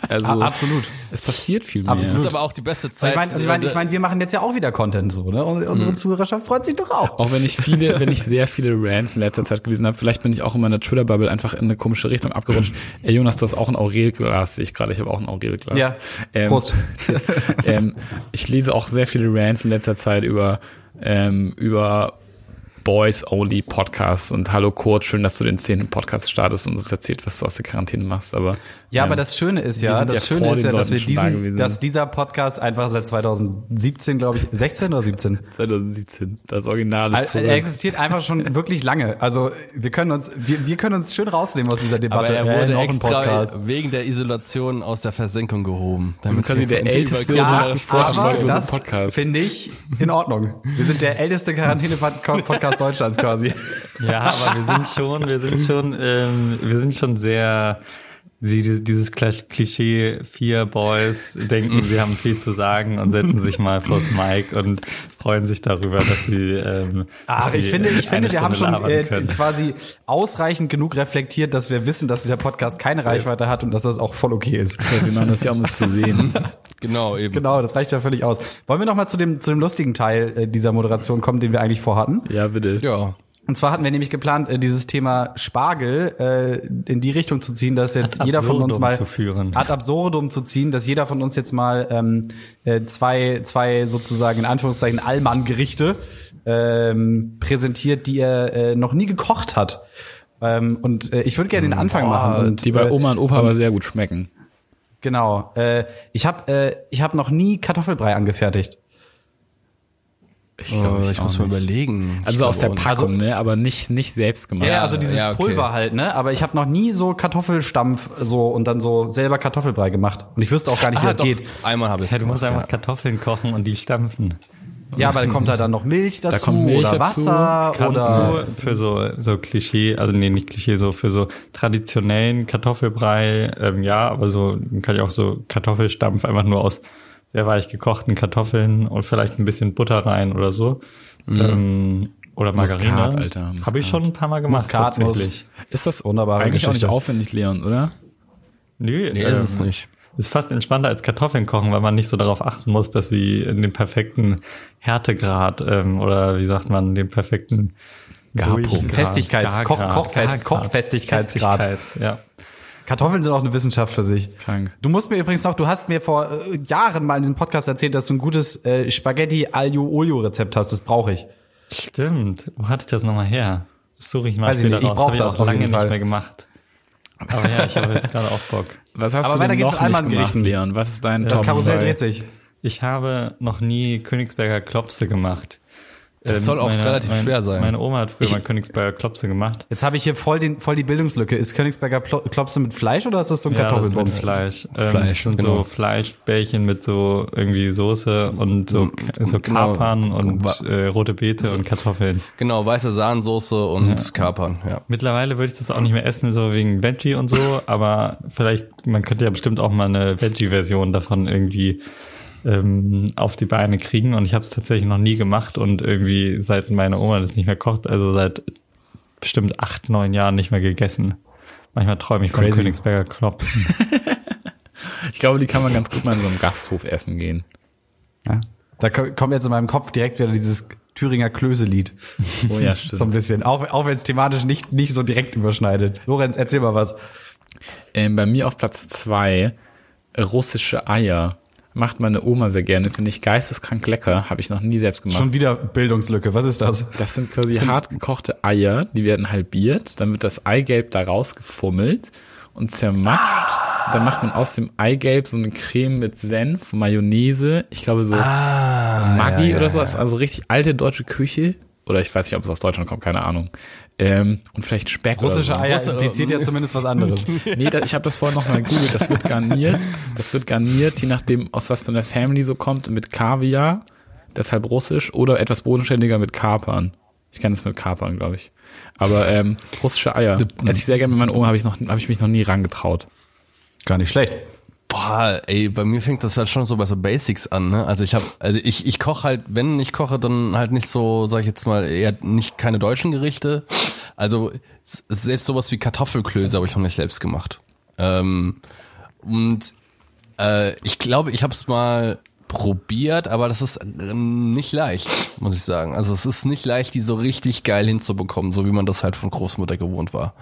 Also, absolut. es passiert viel mehr. das ist Absolut. aber auch die beste Ich Zeit. meine, ich meine, ich mein, wir machen jetzt ja auch wieder Content so, ne? Und unsere Zuhörerschaft freut sich doch auch. Auch wenn ich viele, wenn ich sehr viele Rants in letzter Zeit gelesen habe, vielleicht bin ich auch in meiner Twitter-Bubble einfach in eine komische Richtung abgerutscht. Ey, Jonas, du hast auch ein Aurelglas, sehe ich gerade. Ich habe auch ein Aurelglas. Ja. Ähm, Prost. ähm, ich lese auch sehr viele Rants in letzter Zeit über, ähm, über Boys-Only Podcasts und hallo Kurt, schön, dass du den zehnten Podcast startest und uns erzählt, was du aus der Quarantäne machst, aber Ja, ähm, aber das Schöne ist ja, das ja Schöne ist ja, dass wir da diesen, dass dieser Podcast einfach seit 2017, glaube ich, 16 oder 17? 2017, das Original ist Also, er existiert einfach schon wirklich lange. Also wir können uns, wir, wir können uns schön rausnehmen aus dieser aber Debatte. er Äh, wurde ein extra Podcast. wegen der Isolation aus der Versenkung gehoben. Wir sind quasi der älteste Ja, Aber das Podcast. finde ich in Ordnung. Wir sind der älteste Quarantäne-Podcast Deutschlands quasi. Ja, aber wir sind schon, wir sind schon, ähm, wir sind schon sehr, sie, dieses, Klischee, vier Boys denken, sie haben viel zu sagen und setzen sich mal vors Mic und freuen sich darüber, dass sie, ähm, Ach, dass sie ich finde, ich finde, wir haben schon äh, quasi ausreichend genug reflektiert, dass wir wissen, dass dieser Podcast keine Reichweite hat und dass das auch voll okay ist. Ja, wir machen das ja, um es zu sehen. Genau, eben. Genau, das reicht ja völlig aus. Wollen wir noch mal zu dem zu dem lustigen Teil äh, dieser Moderation kommen, den wir eigentlich vorhatten? Ja, bitte. Ja. Und zwar hatten wir nämlich geplant, äh, dieses Thema Spargel äh, in die Richtung zu ziehen, dass jetzt jeder von uns mal ad absurdum zu ziehen, dass jeder von uns jetzt mal ähm, äh, zwei zwei sozusagen in Anführungszeichen Allmann-Gerichte ähm, präsentiert, die er äh, noch nie gekocht hat. Ähm, und äh, ich würde gerne den Anfang machen. Und, Die bei äh, Oma und Opa aber sehr gut schmecken. Genau. Äh, ich habe äh, ich hab noch nie Kartoffelbrei angefertigt. Ich, Oh, glaub, ich, auch muss mal nicht. überlegen. Also Ich aus der glaub Packung, Also- ne? Aber nicht, nicht selbst gemacht. Ja, also dieses ja, okay. Pulver halt, ne? Aber ich habe noch nie so Kartoffelstampf so und dann so selber Kartoffelbrei gemacht. Und ich wüsste auch gar nicht, wie Ah, das doch, geht. Einmal habe ich es Ja, du musst einfach Kartoffeln kochen und die stampfen. Ja, weil kommt da dann noch Milch dazu kommt Milch oder dazu. Wasser Kannst oder du für so, so Klischee, also nee, nicht Klischee, so für so traditionellen Kartoffelbrei, ähm, ja, aber so kann ja auch so Kartoffelstampf einfach nur aus sehr weich gekochten Kartoffeln und vielleicht ein bisschen Butter rein oder so. Ähm, oder Margarine. Muskat, Alter, Muskat. Habe ich schon ein paar Mal gemacht. Muskatnuss. tatsächlich. Ist das Wunderbare eigentlich auch nicht Geschichte. aufwendig, Leon, oder? Nö, Nee, ähm, ist es nicht. Ist fast entspannter als Kartoffeln kochen, weil man nicht so darauf achten muss, dass sie in den perfekten Härtegrad ähm, oder wie sagt man, den perfekten Garpunkt. Festigkeits- Koch- Gargrad, Kochfest- Gargrad, Kochfestigkeitsgrad. Festigkeits, Ja. Kartoffeln sind auch eine Wissenschaft für sich. Krank. Du musst mir übrigens noch, du hast mir vor äh, Jahren mal in diesem Podcast erzählt, dass du ein gutes äh, Spaghetti Aglio Olio Rezept hast. Das brauche ich. Stimmt. Wo hatte ich das nochmal her? Das suche ich mal Weiß ich wieder nicht. Ich raus. brauch Hab ich das auch lange nicht Fall. mehr gemacht. Aber ja, ich habe jetzt gerade auch Bock. Was hast Aber du denn noch nicht anderen gemacht. Leon? Was ist dein Das Karussell dreht sich. Ich habe noch nie Königsberger Klopse gemacht. Das soll auch relativ schwer sein. Meine Oma hat früher mal Königsberger Klopse gemacht. Jetzt habe ich hier voll, den, voll die Bildungslücke. Ist Königsberger Klopse mit Fleisch oder ist das so ein Ja, ist mit Kartoffelbums? Fleisch. Ähm, Fleisch, und genau. so Fleischbällchen mit so irgendwie Soße und so, so Genau. Kapern und äh, rote Beete und Kartoffeln. Genau, weiße Sahnesoße und Kapern, ja. Mittlerweile würde ich das auch nicht mehr essen, so wegen Veggie und so, aber vielleicht, man könnte ja bestimmt auch mal eine Veggie-Version davon irgendwie ähm, auf die Beine kriegen und ich habe es tatsächlich noch nie gemacht und irgendwie seit meine Oma das nicht mehr kocht, also seit bestimmt acht, neun Jahren nicht mehr gegessen. Manchmal träume ich von Crazy. Königsberger Klopsen. Ich glaube, die kann man ganz gut mal in so einem Gasthof essen gehen. Ja. Da ko- kommt jetzt in meinem Kopf direkt wieder dieses Thüringer Klöse-Lied. Oh ja, So ein bisschen. Auch, auch wenn es thematisch nicht, nicht so direkt überschneidet. Lorenz, erzähl mal was. Ähm, bei mir auf Platz zwei russische Eier. Macht meine Oma sehr gerne, finde ich geisteskrank lecker. Habe ich noch nie selbst gemacht. Schon wieder Bildungslücke. Was ist das? Das sind quasi hart gekochte Eier, die werden halbiert, dann wird das Eigelb da rausgefummelt und zermatscht. Dann macht man aus dem Eigelb so eine Creme mit Senf, Mayonnaise, ich glaube so Maggi oder so, das ist also richtig alte deutsche Küche. Oder ich weiß nicht, ob es aus Deutschland kommt, keine Ahnung. Ähm, und vielleicht Speck Russische oder so. Eier impliziert ja zumindest was anderes. Nee, da, ich habe das vorhin noch mal gegoogelt. Das wird garniert. Das wird garniert, je nachdem, aus was von der Family so kommt, mit Kaviar, deshalb russisch, oder etwas bodenständiger mit Kapern. Ich kenne das mit Kapern, glaube ich. Aber ähm, russische Eier. Esse ich sehr gerne mit meiner Oma, habe ich, noch- hab ich mich noch nie rangetraut. Gar nicht schlecht. Boah, ey, bei mir fängt das halt schon so bei so Basics an, ne? Also ich habe, also ich, ich koche halt, wenn ich koche, dann halt nicht so, sag ich jetzt mal, eher nicht keine deutschen Gerichte. Also selbst sowas wie Kartoffelklöße habe ich noch nicht selbst gemacht. Ähm, und äh, ich glaube, ich habe es mal probiert, aber das ist äh, nicht leicht, muss ich sagen. Also es ist nicht leicht, die so richtig geil hinzubekommen, so wie man das halt von Großmutter gewohnt war.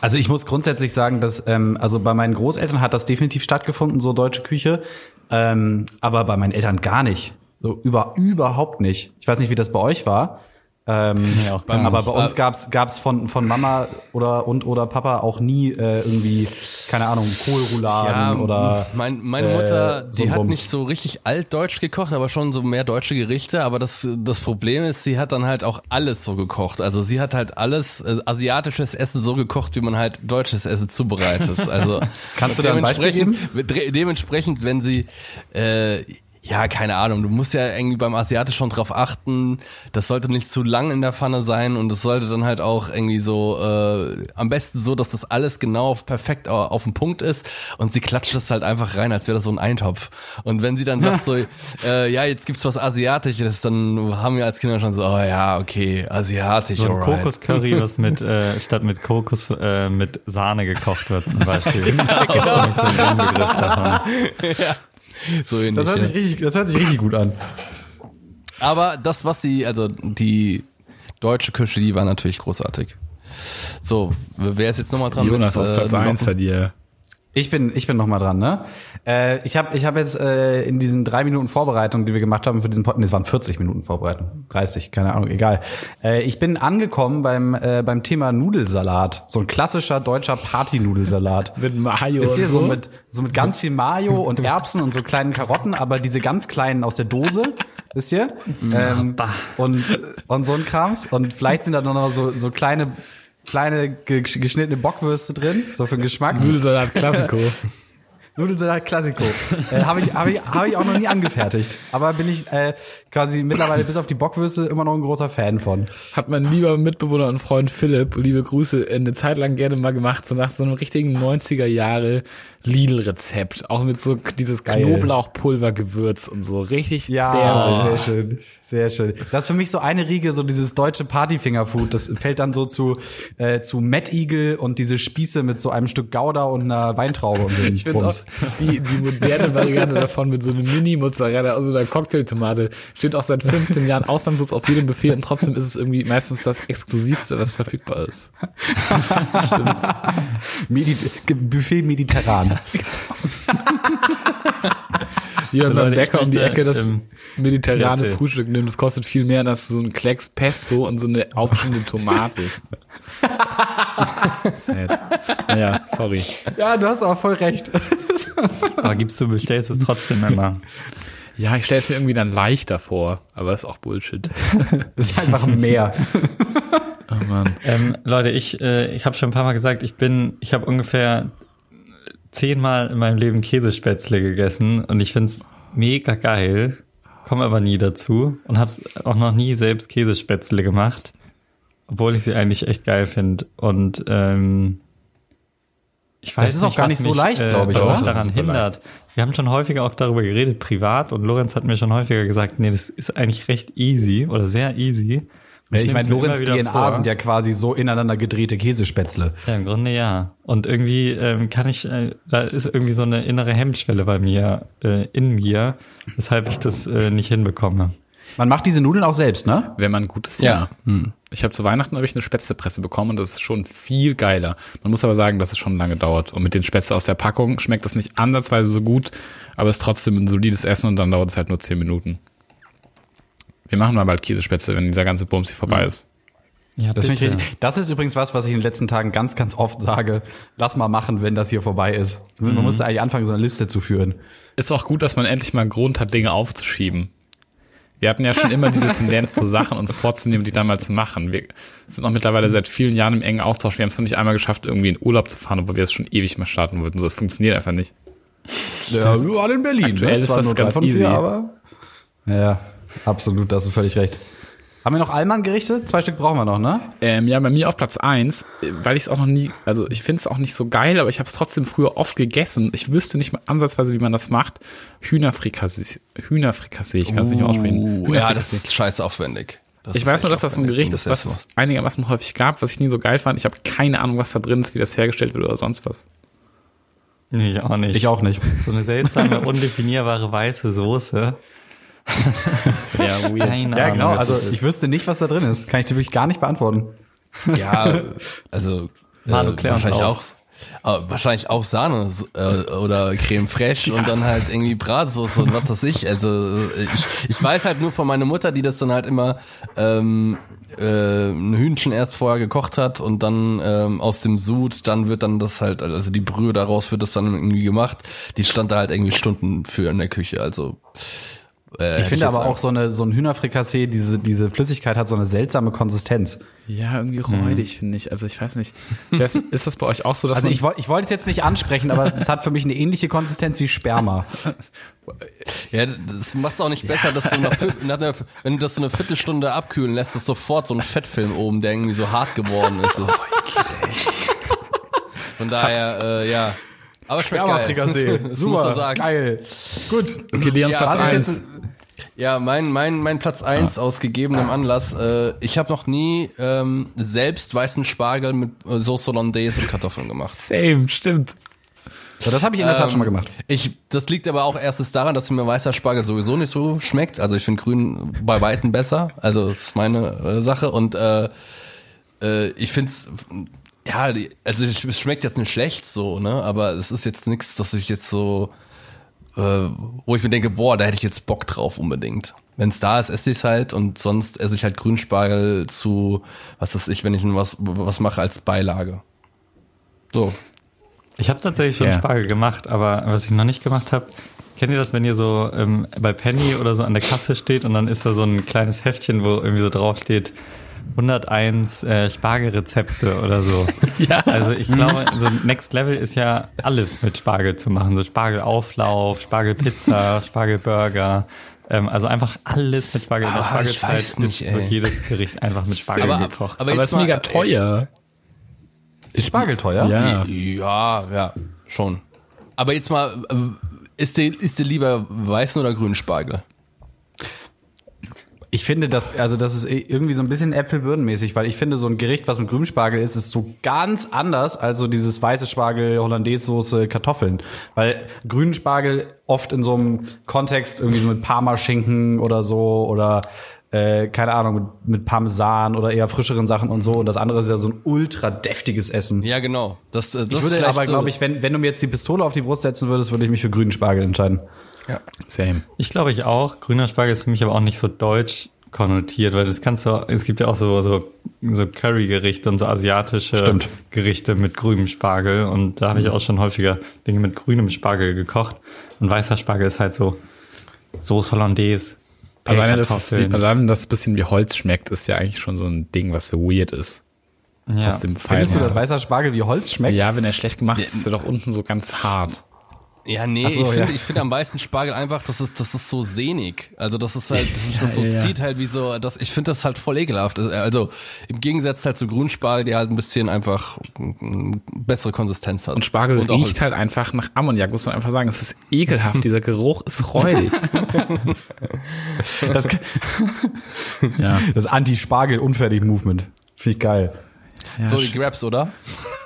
Also ich muss grundsätzlich sagen, dass ähm, also bei meinen Großeltern hat das definitiv stattgefunden, so deutsche Küche, ähm, aber bei meinen Eltern gar nicht. So über überhaupt nicht. Ich weiß nicht, wie das bei euch war. Ähm, Ja, aber bei uns gab's gab's von von Mama oder und oder Papa auch nie äh, irgendwie keine Ahnung Kohlrouladen oder mein, meine äh, Mutter, so die hat Bums. nicht so richtig altdeutsch gekocht, aber schon so mehr deutsche Gerichte. Aber das, das Problem ist, sie hat dann halt auch alles so gekocht. Also sie hat halt alles äh, asiatisches Essen so gekocht, wie man halt deutsches Essen zubereitet. Also Kannst du da ein Beispiel dementsprechend, dre- dementsprechend, wenn sie äh, ja, keine Ahnung. Du musst ja irgendwie beim Asiatisch schon drauf achten. Das sollte nicht zu lang in der Pfanne sein und es sollte dann halt auch irgendwie so äh, am besten so, dass das alles genau auf, perfekt au- auf dem Punkt ist und sie klatscht das halt einfach rein, als wäre das so ein Eintopf. Und wenn sie dann sagt so, äh, ja, jetzt gibt's was Asiatisches, dann haben wir als Kinder schon so, oh ja, okay, Asiatisch, So ein alright. Kokoscurry, was mit äh, statt mit Kokos äh, mit Sahne gekocht wird zum Beispiel. Das ist nämlich so ein Inbegriff davon. So ähnlich, das hört ja. sich richtig das hört sich richtig gut an. Aber das, was sie, also die deutsche Küche, die war natürlich großartig. So, wer ist jetzt nochmal dran? Jonas auf mit, Platz äh, eins noch- bei dir. Ich bin, ich bin noch mal dran, ne? Äh, ich habe ich hab jetzt äh, in diesen drei Minuten Vorbereitung, die wir gemacht haben für diesen Podcast, nee, es waren 40 Minuten Vorbereitung, 30, keine Ahnung, egal. Äh, ich bin angekommen beim äh, beim Thema Nudelsalat, so ein klassischer deutscher Party-Nudelsalat. Mit Mayo Ist hier so so? mit so mit ganz viel Mayo und Erbsen und so kleinen Karotten, aber diese ganz kleinen aus der Dose, wisst ihr? Ähm, und und so ein Krams und vielleicht sind da noch so so kleine kleine ge geschnittene Bockwürste drin, so für den Geschmack. Nudelsalat Klassiko. Nudelsalat Classico. äh, habe ich, hab ich, hab ich auch noch nie angefertigt. Aber bin ich äh, quasi mittlerweile bis auf die Bockwürste immer noch ein großer Fan von. Hat mein lieber Mitbewohner und Freund Philipp, liebe Grüße, eine Zeit lang gerne mal gemacht, so nach so einem richtigen 90er Jahre Lidl-Rezept. Auch mit so dieses. Knoblauchpulvergewürz und so. Richtig Ja, derbe. sehr schön, sehr schön. Das ist für mich so eine Riege, so dieses deutsche Partyfingerfood. Das fällt dann so zu äh, zu Mad Eagle und diese Spieße mit so einem Stück Gouda und einer Weintraube und so Ich finde auch die, die moderne Variante davon mit so einem Mini-Mozzarella, also einer Cocktailtomate, steht auch seit 15 Jahren ausnahmslos auf jedem Buffet und trotzdem ist es irgendwie meistens das Exklusivste, was verfügbar ist. Medit Buffet mediterran. Hier beim Leute, ich Bäcker um die Ecke das ähm, mediterrane erzähl. Frühstück nimmt, das kostet viel mehr als so ein Klecks Pesto und so eine aufgeschnittene Tomate. Sad. Naja, sorry. Ja, du hast aber voll recht. Aber gibst du, bestellst es trotzdem immer. Ja, ich stelle es mir irgendwie dann leichter vor, aber ist auch Bullshit. Das ist einfach mehr. Oh Mann. Ähm, Leute, ich, äh, ich habe schon ein paar Mal gesagt, ich bin, ich habe ungefähr zehnmal in meinem Leben Käsespätzle gegessen und ich find's mega geil, komme aber nie dazu und hab's auch noch nie selbst Käsespätzle gemacht, obwohl ich sie eigentlich echt geil finde und ähm, ich weiß ist auch nicht, gar was nicht so mich, leicht, äh, glaub ich, was mich Das daran ist hindert. Wir haben schon häufiger auch darüber geredet, privat, und Lorenz hat mir schon häufiger gesagt, nee, das ist eigentlich recht easy oder sehr easy. Und Ich nehm's meine, Lorenz DNA vor. sind ja quasi so ineinander gedrehte Käsespätzle. Ja, im Grunde ja. Und irgendwie ähm, kann ich, äh, da ist irgendwie so eine innere Hemmschwelle bei mir, äh, in mir, weshalb ich das äh, nicht hinbekomme. Man macht diese Nudeln auch selbst, ne? Wenn man ein gutes Ja. Jahr. Ich habe zu Weihnachten habe ich eine Spätzlepresse bekommen und das ist schon viel geiler. Man muss aber sagen, dass es schon lange dauert. Und mit den Spätzle aus der Packung schmeckt das nicht ansatzweise so gut, aber es ist trotzdem ein solides Essen und dann dauert es halt nur 10 Minuten. Wir machen mal bald Käsespätzle, wenn dieser ganze Bums hier vorbei ist. Ja, Das, finde ich richtig. das ist übrigens was, was ich in den letzten Tagen ganz, ganz oft sage. Lass mal machen, wenn das hier vorbei ist. Man muss eigentlich anfangen, so eine Liste zu führen. Ist auch gut, dass man endlich mal einen Grund hat, Dinge aufzuschieben. Wir hatten ja schon immer diese Tendenz zu Sachen uns vorzunehmen, die dann mal zu machen. Wir sind auch mittlerweile seit vielen Jahren im engen Austausch. Wir haben es noch nicht einmal geschafft, irgendwie in Urlaub zu fahren, obwohl wir es schon ewig mal starten wollten. So, es funktioniert einfach nicht. Ja, überall in Berlin. Aktuell ist Zwar das von easy. vier, aber. Ja, absolut, da hast du völlig recht. Haben wir noch Allmann gerichtet? Zwei Stück brauchen wir noch, ne? Ähm, ja, bei mir auf Platz eins, weil ich es auch noch nie, also ich finde es auch nicht so geil, aber ich habe es trotzdem früher oft gegessen. Ich wüsste nicht mal ansatzweise, wie man das macht. Hühnerfrikassee, Hühnerfrikassee, ich kann es nicht mehr aussprechen. Uh, ja, das ist scheiße aufwendig. Das Ich weiß nur, dass das ein Gericht ist, was das es einigermaßen häufig gab, was ich nie so geil fand. Ich habe keine Ahnung, was da drin ist, wie das hergestellt wird oder sonst was. Nee, ich auch nicht. Ich auch nicht. So eine seltsame, undefinierbare weiße Soße. Ja, weird. Keine Ja, genau. Also ich wüsste nicht, was da drin ist. Kann ich dir wirklich gar nicht beantworten. Ja, also Manu, äh, wahrscheinlich auf. auch. äh, wahrscheinlich auch Sahne äh, oder Creme fraiche und dann halt irgendwie Bratsoße und was weiß ich. Also äh, ich, ich weiß halt nur von meiner Mutter, die das dann halt immer ähm, äh, ein Hühnchen erst vorher gekocht hat und dann ähm, aus dem Sud, dann wird dann das halt, also die Brühe daraus wird das dann irgendwie gemacht. Die stand da halt irgendwie Stunden für in der Küche. Also äh, Ich finde jetzt aber auch so eine so ein Hühnerfrikassee, diese diese Flüssigkeit hat so eine seltsame Konsistenz. Ja, irgendwie räudig, finde ich. Also ich weiß nicht. Ich weiß, ist das bei euch auch so, dass Also man, ich wollte ich wollte es jetzt nicht ansprechen, aber es hat für mich eine ähnliche Konsistenz wie Sperma. Ja, das macht's auch nicht besser, dass du nach, nach einer, wenn du das so eine Viertelstunde abkühlen lässt, ist sofort so ein Fettfilm oben, der irgendwie so hart geworden ist. Das- Von daher, äh, ja. Aber schmeckt geil. Das muss man sagen. geil. Gut. okay, Leons Ja, Platz was ist eins. jetzt- Ja, mein, mein, mein Platz eins aus gegebenem Anlass. Äh, ich habe noch nie ähm, selbst weißen Spargel mit äh, Sauce Hollandaise und Kartoffeln gemacht. Same, stimmt. So, das habe ich in der Tat schon mal gemacht. Ich, das liegt aber auch erstens daran, dass mir weißer Spargel sowieso nicht so schmeckt. Also ich finde grün bei Weitem besser. Also das ist meine äh, Sache. Und äh, äh, ich find's ja, die, also ich- es schmeckt jetzt nicht schlecht so, ne? Aber es ist jetzt nichts, dass ich jetzt so, wo ich mir denke, boah, da hätte ich jetzt Bock drauf unbedingt. Wenn es da ist, esse ich es halt und sonst esse ich halt Grünspargel zu, was weiß ich, wenn ich was, was mache als Beilage. So. Ich habe tatsächlich schon Ja. Spargel gemacht, aber was ich noch nicht gemacht habe, kennt ihr das, wenn ihr so ähm, bei Penny oder so an der Kasse steht und dann ist da so ein kleines Heftchen, wo irgendwie so drauf steht 101 äh, Spargelrezepte oder so. Ja. Also ich glaube, so Next Level ist ja alles mit Spargel zu machen, so Spargelauflauf, Spargelpizza, Spargelburger. Ähm, also einfach alles mit Spargel. In der ich Spargelzeit weiß nicht, ist, ey. jedes Gericht einfach mit Spargel Aber- gekocht. aber- Aber jetzt ist mega äh, teuer. Ist Spargel teuer? Ja. Ja, ja, schon. Aber jetzt mal, äh, ist dir, ist dir lieber weißen oder grünen Spargel? Ich finde das, also das ist irgendwie so ein bisschen Äpfelbirnenmäßig, weil ich finde, so ein Gericht, was mit grünem Spargel ist, ist so ganz anders als so dieses weiße Spargel, Hollandaise-Soße, Kartoffeln. Weil grünen Spargel oft in so einem Kontext irgendwie so mit Parmaschinken oder so oder äh, keine Ahnung, mit, mit Parmesan oder eher frischeren Sachen und so. Und das andere ist ja so ein ultra deftiges Essen. Ja, genau. Das, äh, das ich würde aber, so- glaube ich, wenn, wenn du mir jetzt die Pistole auf die Brust setzen würdest, würde ich mich für grünen Spargel entscheiden. Ja. Same. Ich glaube ich auch. Grüner Spargel ist für mich aber auch nicht so deutsch konnotiert, weil das kannst du, es gibt ja auch so, so, so Curry-Gerichte und so asiatische Stimmt. Gerichte mit grünem Spargel und da habe ich auch schon häufiger Dinge mit grünem Spargel gekocht und weißer Spargel ist halt so, Soße Hollandaise. Alleine, dass es, Pellkartoffeln. alleine, dass es ein bisschen wie Holz schmeckt, ist ja eigentlich schon so ein Ding, was so weird ist. ja. Aus dem Findest du, dass weißer Spargel wie Holz schmeckt? Ja, wenn er schlecht gemacht ist, ist er doch unten so ganz hart. Ja, nee, so, ich finde ja. ich finde am meisten Spargel einfach, das ist, das ist so sehnig. Also das ist halt, das, ist, das so Ja, ja. zieht halt wie so, das, ich finde das halt voll ekelhaft. Also im Gegensatz halt zu Grünspargel, der halt ein bisschen einfach mm, bessere Konsistenz hat. Und Spargel auch- riecht halt einfach nach Ammoniak, muss man einfach sagen. Es ist ekelhaft, dieser Geruch ist räudig. Das, ja. das Anti-Spargel-Unfertig-Movement. Finde ich geil. So die Grabs, oder?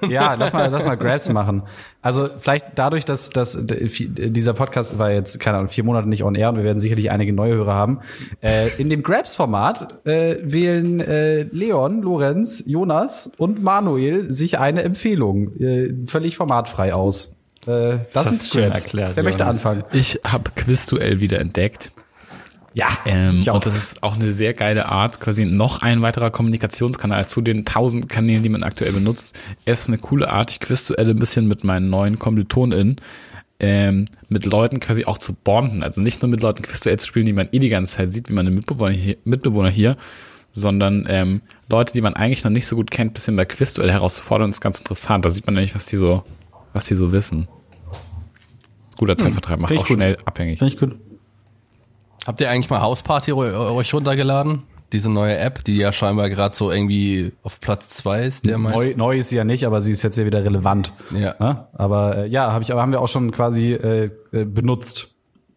Ja, lass mal, lass mal Grabs machen. Also vielleicht dadurch, dass, dass dieser Podcast war jetzt, keine Ahnung, vier Monate nicht on air und wir werden sicherlich einige neue Hörer haben. Äh, in dem Grabs-Format äh, wählen äh, Leon, Lorenz, Jonas und Manuel sich eine Empfehlung äh, völlig formatfrei aus. Äh, das, sind schön Grabs. erklärt, Wer möchte Jonas. anfangen? Ich habe Quizduell wieder entdeckt. Ja, Ähm, ich auch. und das ist auch eine sehr geile Art, quasi noch ein weiterer Kommunikationskanal zu den tausend Kanälen, die man aktuell benutzt. Es ist eine coole Art, ich quizduelle ein bisschen mit meinen neuen KommilitonInnen, ähm, mit Leuten quasi auch zu bonden. Also nicht nur mit Leuten Quizduell zu spielen, die man eh die ganze Zeit sieht, wie meine Mitbewohner hier, Mitbewohner hier sondern ähm, Leute, die man eigentlich noch nicht so gut kennt, bisschen bei Quizduell herauszufordern, ist ganz interessant. Da sieht man nämlich, was die so, was die so wissen. Guter Zeitvertreib, macht Hm, find ich auch gut. schnell abhängig. Finde ich gut. Habt ihr eigentlich mal Hausparty eu- euch runtergeladen? Diese neue App, die ja scheinbar gerade so irgendwie auf Platz zwei ist, der meist. Neu, neu ist sie ja nicht, aber sie ist jetzt ja wieder relevant. Ja. Ja, aber äh, ja, habe ich, aber haben wir auch schon quasi äh, äh, benutzt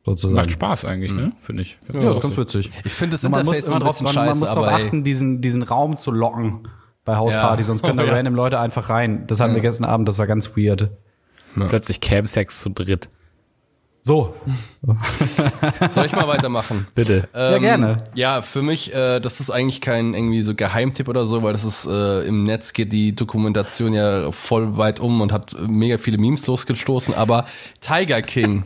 sozusagen. Macht Spaß eigentlich, ne? Finde ich. Find Ja, das ist ganz witzig. Ich finde das Und man muss immer ein drauf, bisschen man, scheiße, man muss darauf achten, diesen, diesen Raum zu locken bei Hausparty, Ja. sonst können da ja. random Leute einfach rein. Das hatten wir gestern Abend, das war ganz weird. Plötzlich Camsex zu dritt. So, soll ich mal weitermachen? Bitte. ja gerne. Ja, für mich, äh, das ist eigentlich kein irgendwie so Geheimtipp oder so, weil das ist äh, im Netz geht die Dokumentation ja voll weit um und hat mega viele Memes losgestoßen. Aber Tiger King.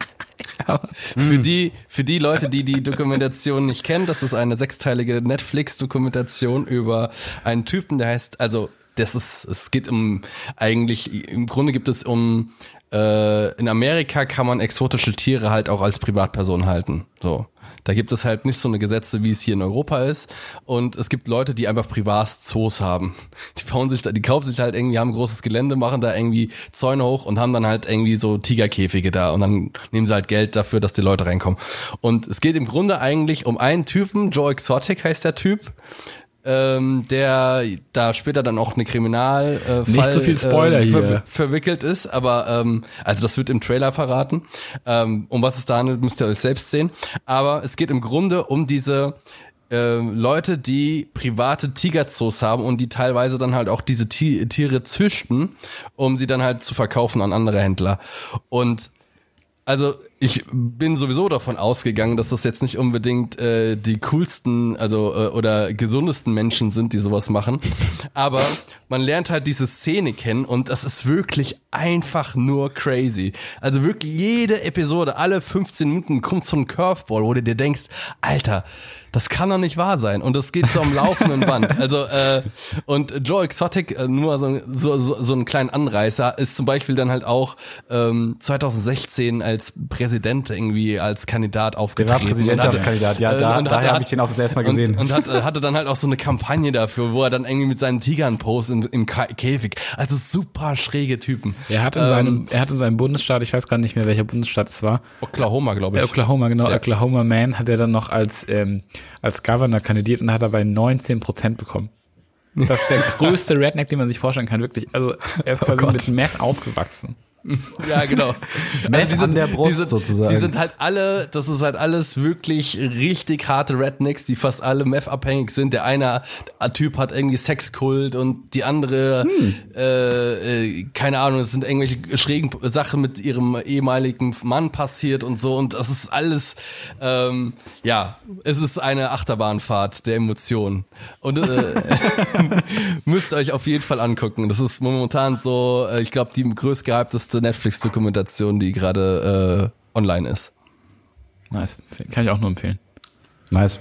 Für die, für die Leute, die die Dokumentation nicht kennen, das ist eine sechsteilige Netflix-Dokumentation über einen Typen, der heißt, also das ist, es geht um eigentlich, im Grunde gibt es um äh, in Amerika kann man exotische Tiere halt auch als Privatperson halten. So. Da gibt es halt nicht so eine Gesetze, wie es hier in Europa ist. Und es gibt Leute, die einfach Privatzoos haben. Die bauen sich, da- die kaufen sich halt irgendwie, haben ein großes Gelände, machen da irgendwie Zäune hoch und haben dann halt irgendwie so Tigerkäfige da. Und dann nehmen sie halt Geld dafür, dass die Leute reinkommen. Und es geht im Grunde eigentlich um einen Typen, Joe Exotic heißt der Typ. Ähm, der da später dann auch eine Kriminal äh, Nicht Fall, so viel Spoiler äh, ver hier. verwickelt ist, aber ähm, also das wird im Trailer verraten. Ähm, um was es da handelt, müsst ihr euch selbst sehen. Aber es geht im Grunde um diese ähm, Leute, die private Tigerzoos haben und die teilweise dann halt auch diese Ti Tiere züchten, um sie dann halt zu verkaufen an andere Händler. Und also ich bin sowieso davon ausgegangen, dass das jetzt nicht unbedingt äh, die coolsten, also äh, oder gesundesten Menschen sind, die sowas machen. Aber man lernt halt diese Szene kennen und das ist wirklich einfach nur crazy. Also wirklich jede Episode, alle 15 Minuten kommt so ein Curveball, wo du dir denkst, Alter, das kann doch nicht wahr sein. Und das geht so am laufenden Band. Also, äh, und Joe Exotic, äh, nur so, so, so, so einen kleinen Anreißer, ist zum Beispiel dann halt auch ähm, 2016 als Präsident irgendwie als Kandidat aufgetreten. Präsidentschaftskandidat, ja, da- und daher er hab ich den auch das erste Mal gesehen. Und, und hat, hatte dann halt auch so eine Kampagne dafür, wo er dann irgendwie mit seinen Tigern postet im, im Käfig. Also super schräge Typen. Er hat in Ähm, seinem, er hat in seinem Bundesstaat, ich weiß gar nicht mehr, welcher Bundesstaat es war, Oklahoma, glaube ich. Oklahoma, genau, Ja. Oklahoma Man hat er dann noch als, ähm, als Governor kandidiert und hat dabei 19 Prozent bekommen. Das ist der größte Redneck, den man sich vorstellen kann, wirklich. Also er ist quasi Gott. mit Meth aufgewachsen. Ja, genau. Meth an der Brust die sind, sozusagen. Die sind halt alle, das ist halt alles wirklich richtig harte Rednecks, die fast alle Meth-abhängig sind. Der eine Typ hat irgendwie Sexkult und die andere, Hm. äh, äh, keine Ahnung, es sind irgendwelche schrägen Sachen mit ihrem ehemaligen Mann passiert und so. Und das ist alles, ähm, ja, es ist eine Achterbahnfahrt der Emotionen. Und äh, müsst ihr euch auf jeden Fall angucken. Das ist momentan so, äh, ich glaube, die größtgehypteste Netflix-Dokumentation, die gerade äh, online ist. Nice. Kann ich auch nur empfehlen. Nice.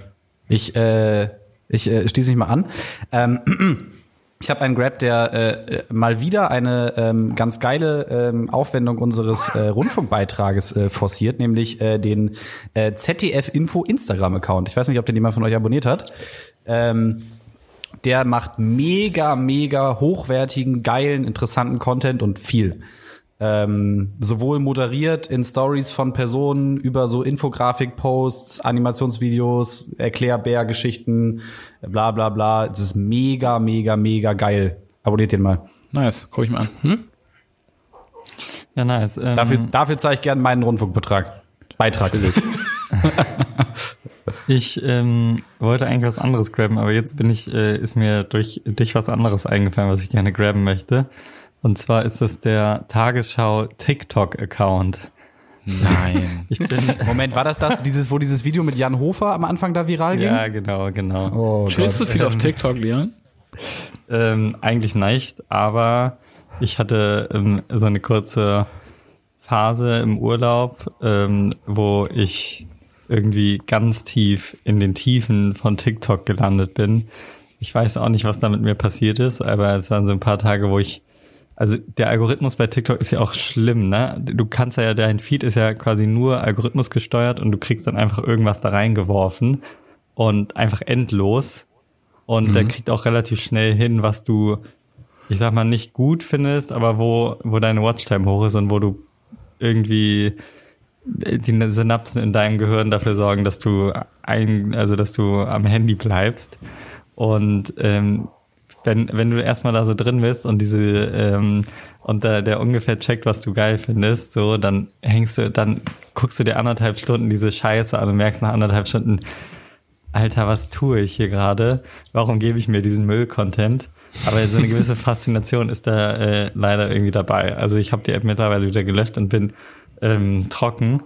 Ich, äh, ich äh, schließe mich mal an. Ähm, Ich habe einen Grab, der äh, mal wieder eine ähm, ganz geile ähm, Aufwendung unseres äh, Rundfunkbeitrages äh, forciert, nämlich äh, den äh, ZDF Info Instagram Account. Ich weiß nicht, ob den jemand von euch abonniert hat. Ähm, der macht mega, mega hochwertigen, geilen, interessanten Content und viel. Ähm, sowohl moderiert in Stories von Personen über so Infografik-Posts, Animationsvideos, Erklärbär-Geschichten, bla bla bla. Das ist mega, mega, mega geil. Abonniert den mal. Nice, guck ich mal an. Hm? Ja, nice. Ähm, Dafür, dafür zahle ich gerne meinen Rundfunkbetrag. Beitrag. Ich ähm, wollte eigentlich was anderes graben, aber jetzt bin ich, äh, ist mir durch dich was anderes eingefallen, was ich gerne graben möchte. Und zwar ist das der Tagesschau TikTok-Account. Nein. Ich bin. Moment, war das das, dieses, wo dieses Video mit Jan Hofer am Anfang da viral ging? ja, genau, genau. Oh, Chillst du viel auf TikTok, Leon? Ähm, eigentlich nicht, aber ich hatte ähm, so eine kurze Phase im Urlaub, ähm, wo ich irgendwie ganz tief in den Tiefen von TikTok gelandet bin. Ich weiß auch nicht, was da mit mir passiert ist, aber es waren so ein paar Tage, wo ich also der Algorithmus bei TikTok ist ja auch schlimm, ne? Du kannst ja, dein Feed ist ja quasi nur Algorithmus gesteuert und du kriegst dann einfach irgendwas da reingeworfen und einfach endlos. Und der kriegt auch relativ schnell hin, was du, ich sag mal, nicht gut findest, aber wo, wo deine Watchtime hoch ist und wo du irgendwie die Synapsen in deinem Gehirn dafür sorgen, dass du ein, also dass du am Handy bleibst. Und ähm, wenn, wenn du erstmal da so drin bist und diese ähm, und der, der ungefähr checkt, was du geil findest, so, dann hängst du, dann guckst du dir anderthalb Stunden diese Scheiße an und merkst nach anderthalb Stunden, Alter, was tue ich hier gerade? Warum gebe ich mir diesen Müll-Content? Aber so eine gewisse Faszination ist da äh, leider irgendwie dabei. Also ich habe die App mittlerweile wieder gelöscht und bin ähm, trocken.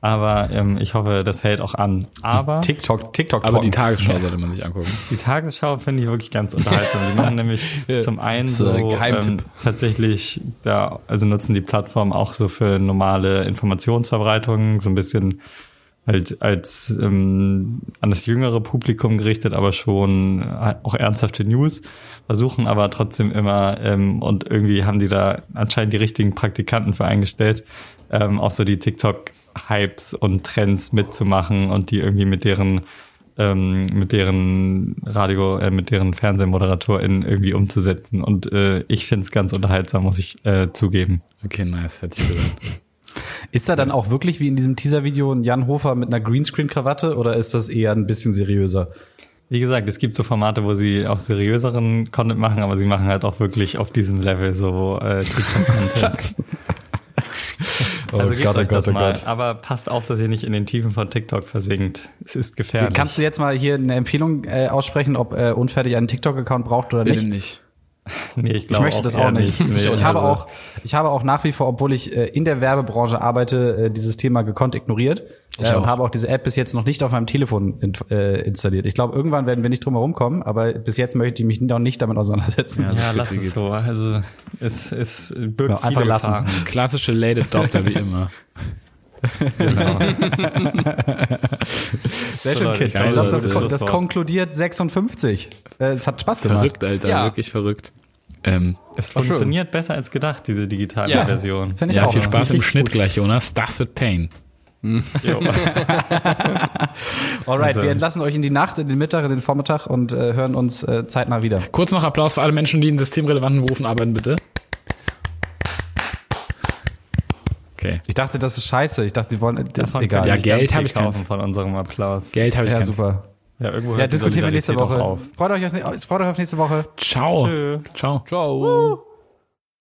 Aber ähm, ich hoffe, das hält auch an. Aber TikTok, TikTok. Aber die. Tagesschau sollte man sich angucken. die Tagesschau finde ich wirklich ganz unterhaltsam. Die machen nämlich zum einen so ähm, tatsächlich da, also nutzen die Plattform auch so für normale Informationsverbreitung, so ein bisschen halt als ähm, an das jüngere Publikum gerichtet, aber schon äh, auch ernsthafte News, versuchen aber trotzdem immer ähm, und irgendwie haben die da anscheinend die richtigen Praktikanten für eingestellt, ähm, auch so die TikTok-Hypes und Trends mitzumachen und die irgendwie mit deren ähm, mit deren Radio, äh, mit deren FernsehmoderatorInnen irgendwie umzusetzen. Und äh, ich finde es ganz unterhaltsam, muss ich äh, zugeben. Okay, nice, hätte ich gehört. Ist da dann auch wirklich wie in diesem Teaser-Video ein Jan Hofer mit einer Greenscreen-Krawatte oder ist das eher ein bisschen seriöser? Wie gesagt, es gibt so Formate, wo sie auch seriöseren Content machen, aber sie machen halt auch wirklich auf diesem Level so äh, TikTok-Content. Oh also Gott, oh euch Gott, das oh mal. Gott. Aber passt auf, dass ihr nicht in den Tiefen von TikTok versinkt. Es ist gefährlich. Kannst du jetzt mal hier eine Empfehlung äh, aussprechen, ob äh, Unfertig einen TikTok-Account braucht oder Bitte nicht? nicht. nee, ich, Ich möchte das eher auch nicht. Nee, ich, ich also- habe auch, ich habe auch nach wie vor, obwohl ich äh, in der Werbebranche arbeite, äh, dieses Thema gekonnt ignoriert äh, und auch. habe auch diese App bis jetzt noch nicht auf meinem Telefon in, äh, installiert. Ich glaube, irgendwann werden wir nicht drum herum kommen, aber bis jetzt möchte ich mich noch nicht damit auseinandersetzen. Ja, lass es so. Also es, es birgt Ja, einfach viele lassen. Gefahren. Klassische Late Adopter wie immer. Sehr So, schön, Kids. Ich glaube, das, kon- das Schlusswort. konkludiert 56. Äh, Es hat Spaß gemacht. verrückt, Alter, Ja. wirklich verrückt. Ähm, Es War schön. funktioniert besser als gedacht, diese digitale Ja. Version. Finde ich ja, auch. viel Spaß im Schnitt gut. gleich, Jonas. Das wird Pain. Alright, Also- wir entlassen euch in die Nacht, in den Mittag, in den Vormittag und äh, hören uns äh, zeitnah wieder. Kurz noch Applaus für alle Menschen, die in systemrelevanten Berufen arbeiten, bitte. Okay. Ich dachte, das ist scheiße. Ich dachte, die wollen. Davon egal. Ja, Geld ganz viel hab ich kaufen von unserem Applaus. Geld habe ich Ja, super. Ja, irgendwo Ja, hört die diskutieren wir nächste Woche. Freut euch, auf, freut euch auf nächste Woche. Ciao. Tschö. Ciao. Ciao.